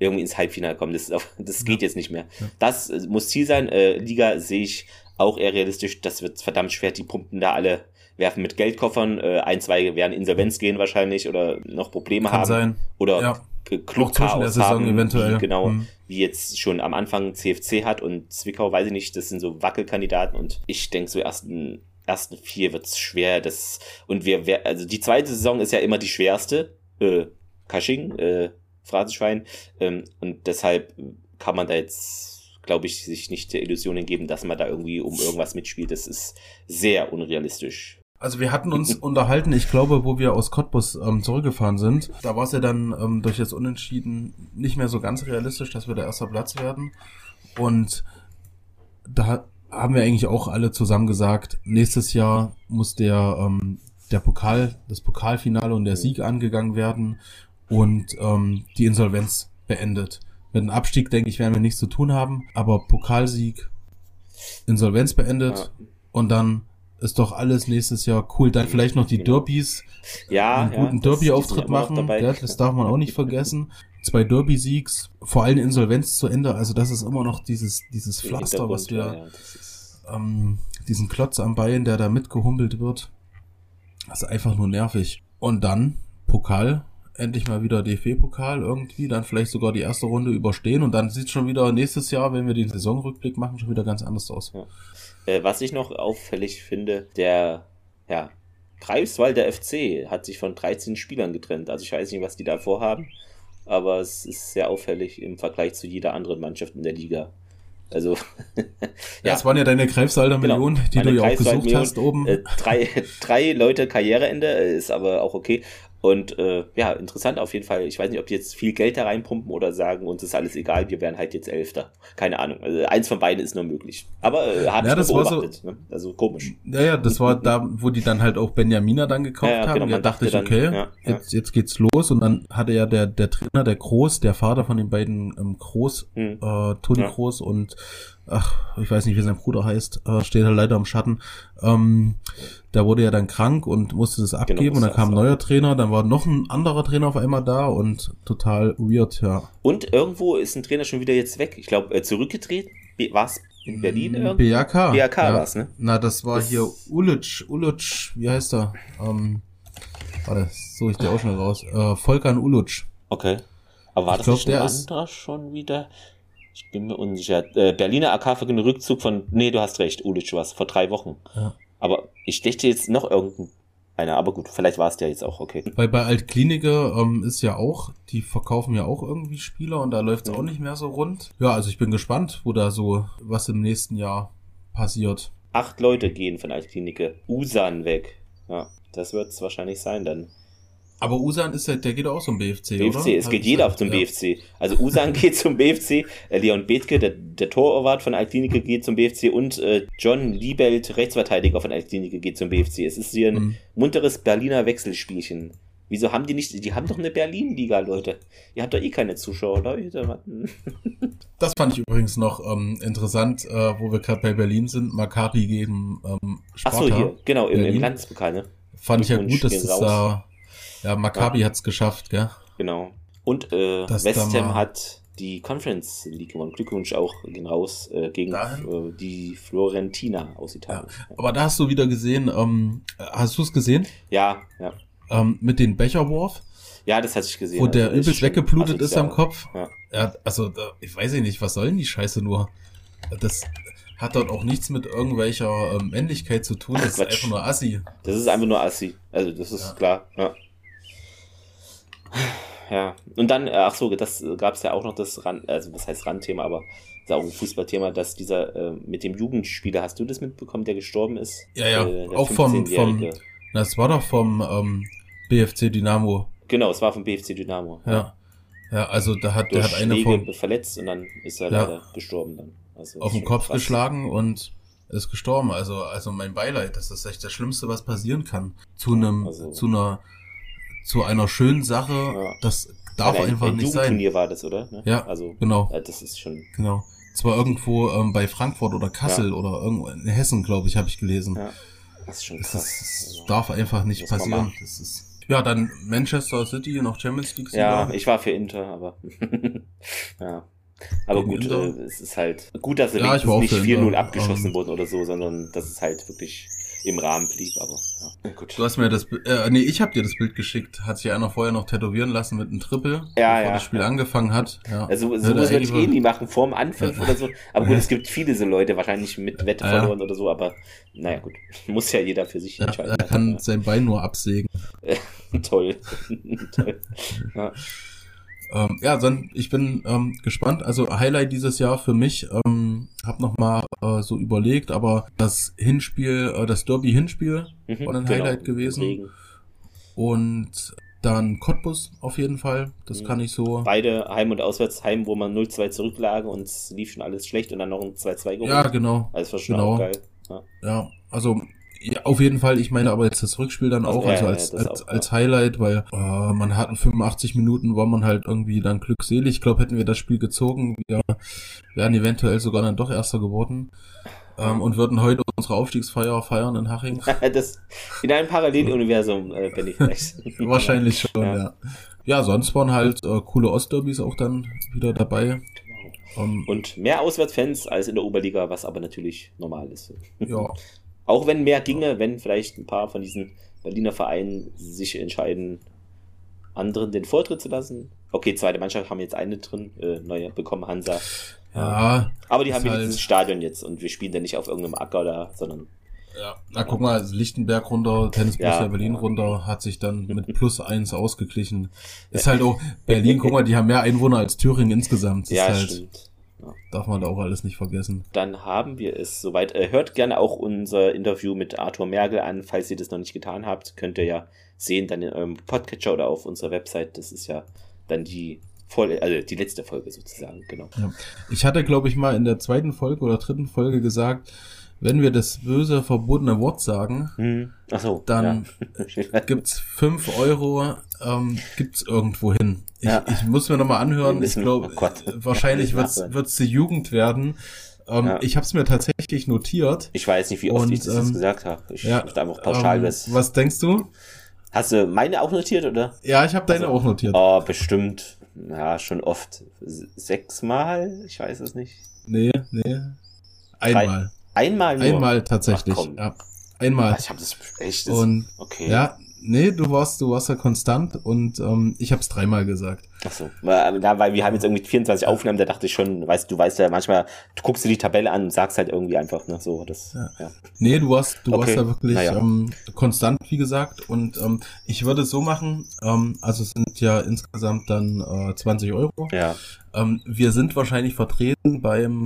S1: irgendwie ins Halbfinale kommen. Das, das geht jetzt nicht mehr. Ja. Das äh, muss Ziel sein. Äh, Liga sehe ich auch eher realistisch. Das wird verdammt schwer. Die pumpen da alle, werfen mit Geldkoffern. Äh, ein, zwei werden Insolvenz gehen wahrscheinlich oder noch Probleme
S2: Kann
S1: haben.
S2: Sein.
S1: Oder
S2: ja.
S1: Clubchaos haben, eventuell. Wie, genau, hm. wie jetzt schon am Anfang CFC hat und Zwickau, weiß ich nicht, das sind so Wackelkandidaten und ich denke, so ersten, ersten vier wird's schwer. Das, und wir, also die zweite Saison ist ja immer die schwerste, äh, Kasching, äh, Phrasenschwein, ähm, und deshalb kann man da jetzt, glaube ich, sich nicht der Illusionen geben, dass man da irgendwie um irgendwas mitspielt. Das ist sehr unrealistisch.
S2: Also wir hatten uns unterhalten, ich glaube, wo wir aus Cottbus ähm, zurückgefahren sind. Da war es ja dann ähm, durch das Unentschieden nicht mehr so ganz realistisch, dass wir der erster Platz werden. Und da haben wir eigentlich auch alle zusammen gesagt, nächstes Jahr muss der, ähm, der Pokal, das Pokalfinale und der Sieg angegangen werden und ähm, die Insolvenz beendet. Mit dem Abstieg, denke ich, werden wir nichts zu tun haben, aber Pokalsieg, Insolvenz beendet ja. und dann ist doch alles nächstes Jahr cool. Dann vielleicht noch die genau. Derbys.
S1: Ja,
S2: einen guten ja, Derby-Auftritt machen. Das darf man auch nicht vergessen. Zwei Derby-Siegs, vor allem Insolvenz zu Ende. Also das ist immer noch dieses, dieses Pflaster, was wir, ja, ähm, diesen Klotz am Bein, der da mitgehumpelt wird. Das ist einfach nur nervig. Und dann Pokal, endlich mal wieder DFB-Pokal irgendwie, dann vielleicht sogar die erste Runde überstehen und dann sieht schon wieder nächstes Jahr, wenn wir den Saisonrückblick machen, schon wieder ganz anders aus. Ja.
S1: Äh, was ich noch auffällig finde, der ja, Greifswalder FC hat sich von 13 Spielern getrennt. Also ich weiß nicht, was die da vorhaben, aber es ist sehr auffällig im Vergleich zu jeder anderen Mannschaft in der Liga. Also,
S2: ja. Das waren ja deine Greifswalder genau, Millionen, die du ja auch gesucht hast oben.
S1: Äh, drei, drei Leute Karriereende, ist aber auch okay. Und äh, ja, interessant auf jeden Fall. Ich weiß nicht, ob die jetzt viel Geld da reinpumpen oder sagen, uns ist alles egal, wir werden halt jetzt Elfter. Keine Ahnung. Also eins von beiden ist nur möglich. Aber äh, hat
S2: ja, das
S1: beobachtet.
S2: So,
S1: ne? Also komisch.
S2: Ja, ja, das war da, wo die dann halt auch Benjamina dann gekauft ja, ja, haben. Genau, da dachte ich, okay, dann, jetzt, jetzt geht's los. Und dann hatte ja der, der Trainer, der Groß, der Vater von den beiden ähm, Groß, hm. äh, Toni Groß und ach, ich weiß nicht, wie sein Bruder heißt, äh, steht halt leider im Schatten. Ähm, der wurde ja dann krank und musste das genau, abgeben genau, und dann kam ein neuer Trainer, dann war noch ein anderer Trainer auf einmal da und total weird, ja.
S1: Und irgendwo ist ein Trainer schon wieder jetzt weg. Ich glaube, äh, zurückgedreht. War es in Berlin
S2: mm, irgendwie? BAK.
S1: BAK ja. war es, ne?
S2: Na, das war das hier Ulic, Ulic, wie heißt er? Ähm, warte, suche ich dir auch schon raus. Äh, Volkan Ulic.
S1: Okay. Aber war ich das glaub, nicht ein anderer schon wieder? Ich bin mir unsicher. Äh, Berliner AK für den Rückzug von, nee, du hast recht, Ulic was, vor drei Wochen. Ja. Aber ich dachte jetzt noch irgendeiner, aber gut, vielleicht war es der jetzt auch, okay.
S2: Weil bei Altklinike ähm, ist ja auch, die verkaufen ja auch irgendwie Spieler und da läuft es ja. auch nicht mehr so rund. Ja, also ich bin gespannt, wo da so was im nächsten Jahr passiert.
S1: Acht Leute gehen von Altklinike. Usan weg. Ja, das wird es wahrscheinlich sein dann.
S2: Aber Usan ist ja, der geht auch zum BFC,
S1: BFC, oder? es geht jeder zum ja. BFC. Also Usan geht zum BFC, äh, Leon Bethke, der, der Torwart von Altklinike geht zum BFC und äh, John Liebelt, Rechtsverteidiger von Altklinike geht zum BFC. Es ist hier ein mhm. munteres Berliner Wechselspielchen. Wieso haben die nicht, die haben doch eine Berlin-Liga, Leute. Ihr habt doch eh keine Zuschauer, Leute.
S2: das fand ich übrigens noch ähm, interessant, äh, wo wir gerade bei Berlin sind. Maccabi gegen ähm,
S1: Sparta. Ach so, hier, genau, im, im Landespokal, ne?
S2: Fand ich ja gut, dass das da ja, Maccabi ja. hat's geschafft, gell?
S1: Genau. Und äh, West Ham hat die Conference League gewonnen. Glückwunsch auch gehen raus äh, gegen äh, die Florentina aus Italien.
S2: Ja. Aber da hast du wieder gesehen, ähm, hast du es gesehen?
S1: Ja, ja.
S2: Ähm, mit dem Becherwurf?
S1: Ja, das hatte ich gesehen.
S2: Wo also der übelst weggeblutet ist am Kopf. Ja. ja also, da, ich weiß nicht, was soll denn die Scheiße nur? Das hat dort auch nichts mit irgendwelcher ähm, Männlichkeit zu tun. Das Ach, ist einfach nur Assi.
S1: Das ist einfach nur Assi. Also, das ist ja. klar. Ja. Ja, und dann, äh, ach so, das gab es ja auch noch das Rand, also was heißt Randthema, aber ist auch ein Fußballthema, dass dieser äh, mit dem Jugendspieler, hast du das mitbekommen, der gestorben ist?
S2: Ja, ja, äh, auch vom, vom, das war doch vom ähm, BFC Dynamo.
S1: Genau, es war vom BFC Dynamo.
S2: Ja, ja, also da hat, der hat eine von
S1: verletzt und dann ist er ja, leider gestorben dann.
S2: Also auf den Kopf krass. geschlagen und ist gestorben. Also, also mein Beileid, das ist echt das Schlimmste, was passieren kann. Zu einem, also, zu einer zu einer schönen Sache. Ja. Das darf ein, einfach ein nicht sein.
S1: Turnier war das, oder?
S2: Ne? Ja, also genau.
S1: Ja, das ist schon.
S2: Genau. Zwar irgendwo ähm, bei Frankfurt oder Kassel ja. oder irgendwo in Hessen, glaube ich, habe ich gelesen. Ja.
S1: Das ist schon
S2: krass. Das, ist, also, darf einfach nicht passieren. Das ist ja, dann Manchester City noch Champions League.
S1: Ja, ich war für Inter, aber ja. Aber Gegen gut, äh, es ist halt gut, dass sie ja, nicht 4-0 abgeschossen um, wurden oder so, sondern dass es halt wirklich im Rahmen blieb, aber ja.
S2: Gut. Du hast mir das, äh, nee, ich habe dir das Bild geschickt. Hat sich einer vorher noch tätowieren lassen mit einem Triple,
S1: ja,
S2: bevor
S1: ja,
S2: das Spiel ja. angefangen hat.
S1: Ja. Also so muss man eh nie machen, vorm Anfang oder so. Aber gut, es gibt viele so Leute, wahrscheinlich mit Wette verloren oder so, aber naja gut, muss ja jeder für sich entscheiden.
S2: Er kann sein Bein nur absägen.
S1: Toll. Toll.
S2: Ja. Ähm, ja, dann, ich bin ähm, gespannt. Also Highlight dieses Jahr für mich, ähm, habe nochmal äh, so überlegt, aber das Hinspiel, äh, das Derby-Hinspiel mhm, war ein genau, Highlight gewesen. Deswegen. Und dann Cottbus auf jeden Fall, das mhm. kann ich so.
S1: Beide Heim- und Auswärtsheim, wo man 0-2 zurücklag und es lief schon alles schlecht und dann noch ein 2-2
S2: geholt. Ja, genau.
S1: Also das war schon genau. geil.
S2: Ja. ja, also ja, auf jeden Fall. Ich meine aber jetzt das Rückspiel dann auch, also, als, ja, als, auch, als Highlight, weil äh, man hatten 85 Minuten, war man halt irgendwie dann glückselig. Ich glaube, hätten wir das Spiel gezogen, wir wären eventuell sogar dann doch Erster geworden. Ähm, und würden heute unsere Aufstiegsfeier feiern in Haching.
S1: das, in einem Paralleluniversum äh, bin ich vielleicht.
S2: Wahrscheinlich schon, ja. ja. Ja, sonst waren halt äh, coole Ostderbys auch dann wieder dabei.
S1: Um, ähm, und mehr Auswärtsfans als in der Oberliga, was aber natürlich normal ist.
S2: Ja,
S1: Auch wenn mehr ginge, wenn vielleicht ein paar von diesen Berliner Vereinen sich entscheiden, anderen den Vortritt zu lassen. Okay, zweite Mannschaft haben jetzt eine drin, äh, neue bekommen Hansa.
S2: Ja.
S1: Aber die haben halt dieses Stadion jetzt und wir spielen da nicht auf irgendeinem Acker da, sondern.
S2: Ja, na guck mal, Lichtenberg runter, Tennis ja, Berlin runter, hat sich dann mit plus eins ausgeglichen. Ist halt auch, Berlin, guck mal, die haben mehr Einwohner als Thüringen insgesamt.
S1: ja,
S2: halt,
S1: stimmt.
S2: Ja. Darf man da auch alles nicht vergessen.
S1: Dann haben wir es soweit. Äh, hört gerne auch unser Interview mit Arthur Mergel an, falls ihr das noch nicht getan habt. Könnt ihr ja sehen, dann in eurem Podcatcher oder auf unserer Website. Das ist ja dann die Folge, also die letzte Folge sozusagen, genau.
S2: Ja. Ich hatte, glaube ich, mal in der zweiten Folge oder dritten Folge gesagt, wenn wir das böse verbotene Wort sagen, hm. Ach so, dann ja. gibt's fünf Euro, ähm, gibt's irgendwo hin. Ich, ja. ich muss mir nochmal anhören. Ich glaube, oh wahrscheinlich wird's, wird's die Jugend werden. Ähm, ja. Ich habe es mir tatsächlich notiert.
S1: Ich weiß nicht, wie oft und, ich das ähm, gesagt habe. Ich ja, möchte einfach pauschal ähm,
S2: was. Was denkst du?
S1: Hast du meine auch notiert, oder?
S2: Ja, ich habe deine also, auch notiert.
S1: Oh, bestimmt. Ja, schon oft. Sechsmal? Ich weiß es nicht.
S2: Nee, nee. Einmal.
S1: Einmal
S2: nur? Einmal tatsächlich. Ach, ja. Einmal.
S1: Ich habe das echt.
S2: Das, und okay. Ja, nee, du warst, du warst ja konstant und ähm, ich habe es dreimal gesagt.
S1: Ach so. Ja, weil wir haben jetzt irgendwie 24 Aufnahmen, da dachte ich schon, weißt du, weißt ja manchmal, du guckst dir die Tabelle an und sagst halt irgendwie einfach, ne, so das. Ja.
S2: ja. Nee, du warst, du okay. warst ja wirklich ja. Ähm, konstant, wie gesagt. Und ähm, ich würde es so machen, ähm, also es sind ja insgesamt dann äh, 20 Euro.
S1: Ja.
S2: Ähm, wir sind wahrscheinlich vertreten beim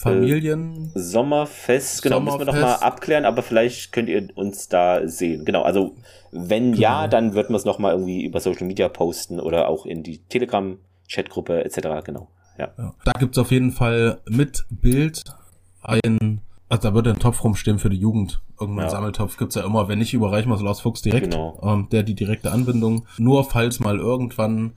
S2: Familien.
S1: Äh, Sommerfest, genau, Sommerfest. müssen wir nochmal abklären, aber vielleicht könnt ihr uns da sehen. Genau, also wenn genau. ja, dann wird man es nochmal irgendwie über Social Media posten oder auch in die Telegram-Chatgruppe etc. Genau. Ja.
S2: ja. Da gibt's auf jeden Fall mit Bild ein, also da wird ein Topf rumstehen für die Jugend. Irgendein ja. Sammeltopf gibt's ja immer. Wenn nicht, überreichen wir es Lars Fuchs direkt, genau. ähm, der die direkte Anbindung. Nur falls mal irgendwann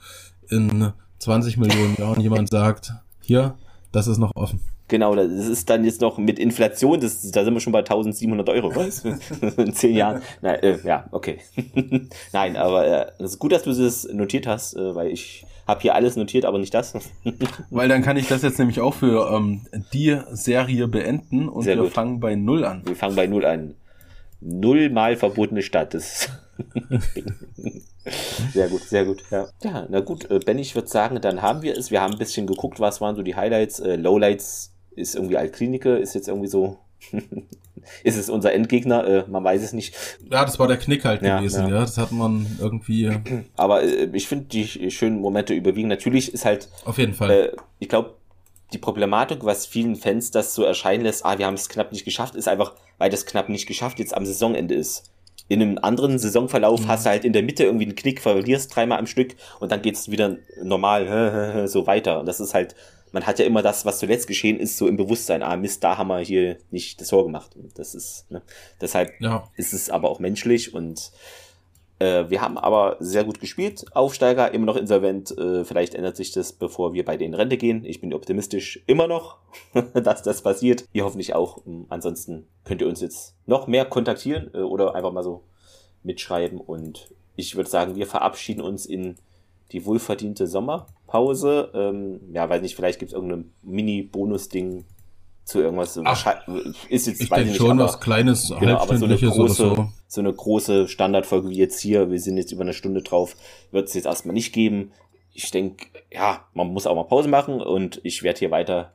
S2: in 20 Millionen Jahren jemand sagt, hier, das ist noch offen.
S1: Genau, das ist dann jetzt noch mit Inflation, das, da sind wir schon bei 1700 Euro, was? In zehn Jahren. Nein, äh, ja, okay. Nein, aber äh, es ist gut, dass du das notiert hast, äh, weil ich habe hier alles notiert, aber nicht das.
S2: weil dann kann ich das jetzt nämlich auch für ähm, die Serie beenden und Sehr wir gut. fangen bei Null an.
S1: Wir fangen bei Null an. Nullmal verbotene Stadt. Das sehr gut, sehr gut. Ja, ja na gut, äh, Ben, ich würde sagen, dann haben wir es. Wir haben ein bisschen geguckt, was waren so die Highlights, äh, Lowlights ist irgendwie Altklinike, ist jetzt irgendwie so. ist es unser Endgegner? Äh, man weiß es nicht.
S2: Ja, das war der Knick halt ja, gewesen, ja. ja. Das hat man irgendwie.
S1: Aber äh, ich finde, die schönen Momente überwiegen. Natürlich ist halt.
S2: Auf jeden Fall.
S1: Äh, ich glaube, die Problematik, was vielen Fans das so erscheinen lässt, ah, wir haben es knapp nicht geschafft, ist einfach, weil das knapp nicht geschafft jetzt am Saisonende ist. In einem anderen Saisonverlauf mhm. hast du halt in der Mitte irgendwie einen Knick, verlierst dreimal am Stück und dann geht's wieder normal so weiter. Und das ist halt man hat ja immer das, was zuletzt geschehen ist, so im Bewusstsein, ah Mist, da haben wir hier nicht das Tor gemacht. Und das ist, ne? deshalb ja. ist es aber auch menschlich und äh, wir haben aber sehr gut gespielt. Aufsteiger, immer noch insolvent. Äh, vielleicht ändert sich das, bevor wir bei den Rente gehen. Ich bin optimistisch immer noch, dass das passiert. Ihr hoffentlich auch. Ansonsten könnt ihr uns jetzt noch mehr kontaktieren äh, oder einfach mal so mitschreiben. Und ich würde sagen, wir verabschieden uns in die wohlverdiente Sommerpause. Ähm, ja, weiß nicht, vielleicht gibt es irgendein Mini-Bonus-Ding zu irgendwas.
S2: Ach, ist jetzt, ich weiß nicht, schon aber, was Kleines,
S1: genau, aber so eine große, so. so eine große Standardfolge wie jetzt hier, wir sind jetzt über eine Stunde drauf, wird es jetzt erstmal nicht geben. Ich denke, ja, man muss auch mal Pause machen und ich werde hier weiter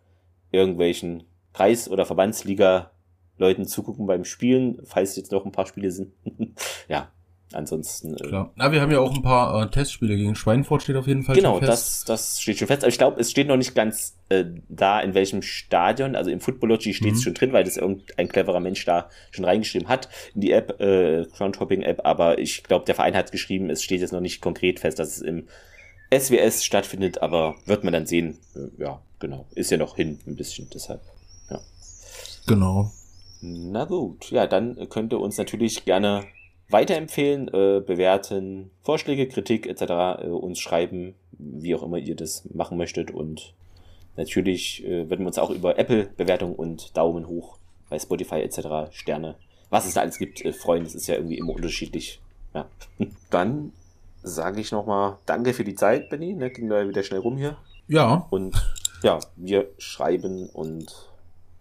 S1: irgendwelchen Kreis- oder Verbandsliga Leuten zugucken beim Spielen, falls jetzt noch ein paar Spiele sind. ja, Ansonsten.
S2: Äh, Klar. Na, wir haben ja auch ein paar äh, Testspiele gegen Schweinfurt steht auf jeden Fall
S1: genau, schon fest. Genau, das, das steht schon fest. Aber ich glaube, es steht noch nicht ganz äh, da, in welchem Stadion. Also im Footballogy steht es mhm. schon drin, weil das irgendein cleverer Mensch da schon reingeschrieben hat in die App, äh, Groundhopping-App. Aber ich glaube, der Verein hat geschrieben, es steht jetzt noch nicht konkret fest, dass es im SWS stattfindet. Aber wird man dann sehen. Äh, ja, genau. Ist ja noch hin ein bisschen, deshalb. Ja.
S2: Genau.
S1: Na gut, ja, dann könnt ihr uns natürlich gerne weiterempfehlen, äh, bewerten, Vorschläge, Kritik etc. Äh, uns schreiben, wie auch immer ihr das machen möchtet. Und natürlich äh, würden wir uns auch über Apple-Bewertungen und Daumen hoch bei Spotify etc. Sterne, was es da alles gibt, äh, freuen. Das ist ja irgendwie immer unterschiedlich. Ja. Dann sage ich nochmal Danke für die Zeit, Benny. Ne? Ging da wieder schnell rum hier.
S2: Ja.
S1: Und ja, wir schreiben und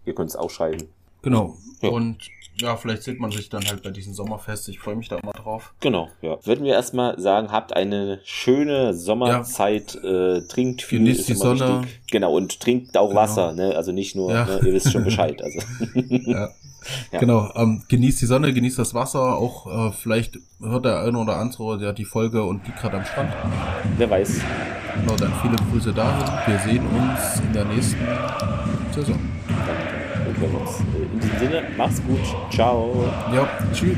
S1: ihr könnt es auch schreiben.
S2: Genau. Ja. Und ja, vielleicht sieht man sich dann halt bei diesem Sommerfest. Ich freue mich da immer drauf.
S1: Genau, ja. Würden wir erstmal sagen, habt eine schöne Sommerzeit, ja. äh, trinkt
S2: viel. Genießt die Sonne.
S1: Wichtig. Genau, und trinkt auch genau. Wasser, ne? Also nicht nur, ja. ne? ihr wisst schon Bescheid. Also.
S2: ja. ja. Genau, ähm, genießt die Sonne, genießt das Wasser, auch äh, vielleicht hört der eine oder andere ja die Folge und die gerade am Strand.
S1: Wer weiß.
S2: Genau, dann viele Grüße dahin. Wir sehen uns in der nächsten Saison.
S1: In diesem Sinne, mach's gut. Ciao.
S2: Ja, tschüss.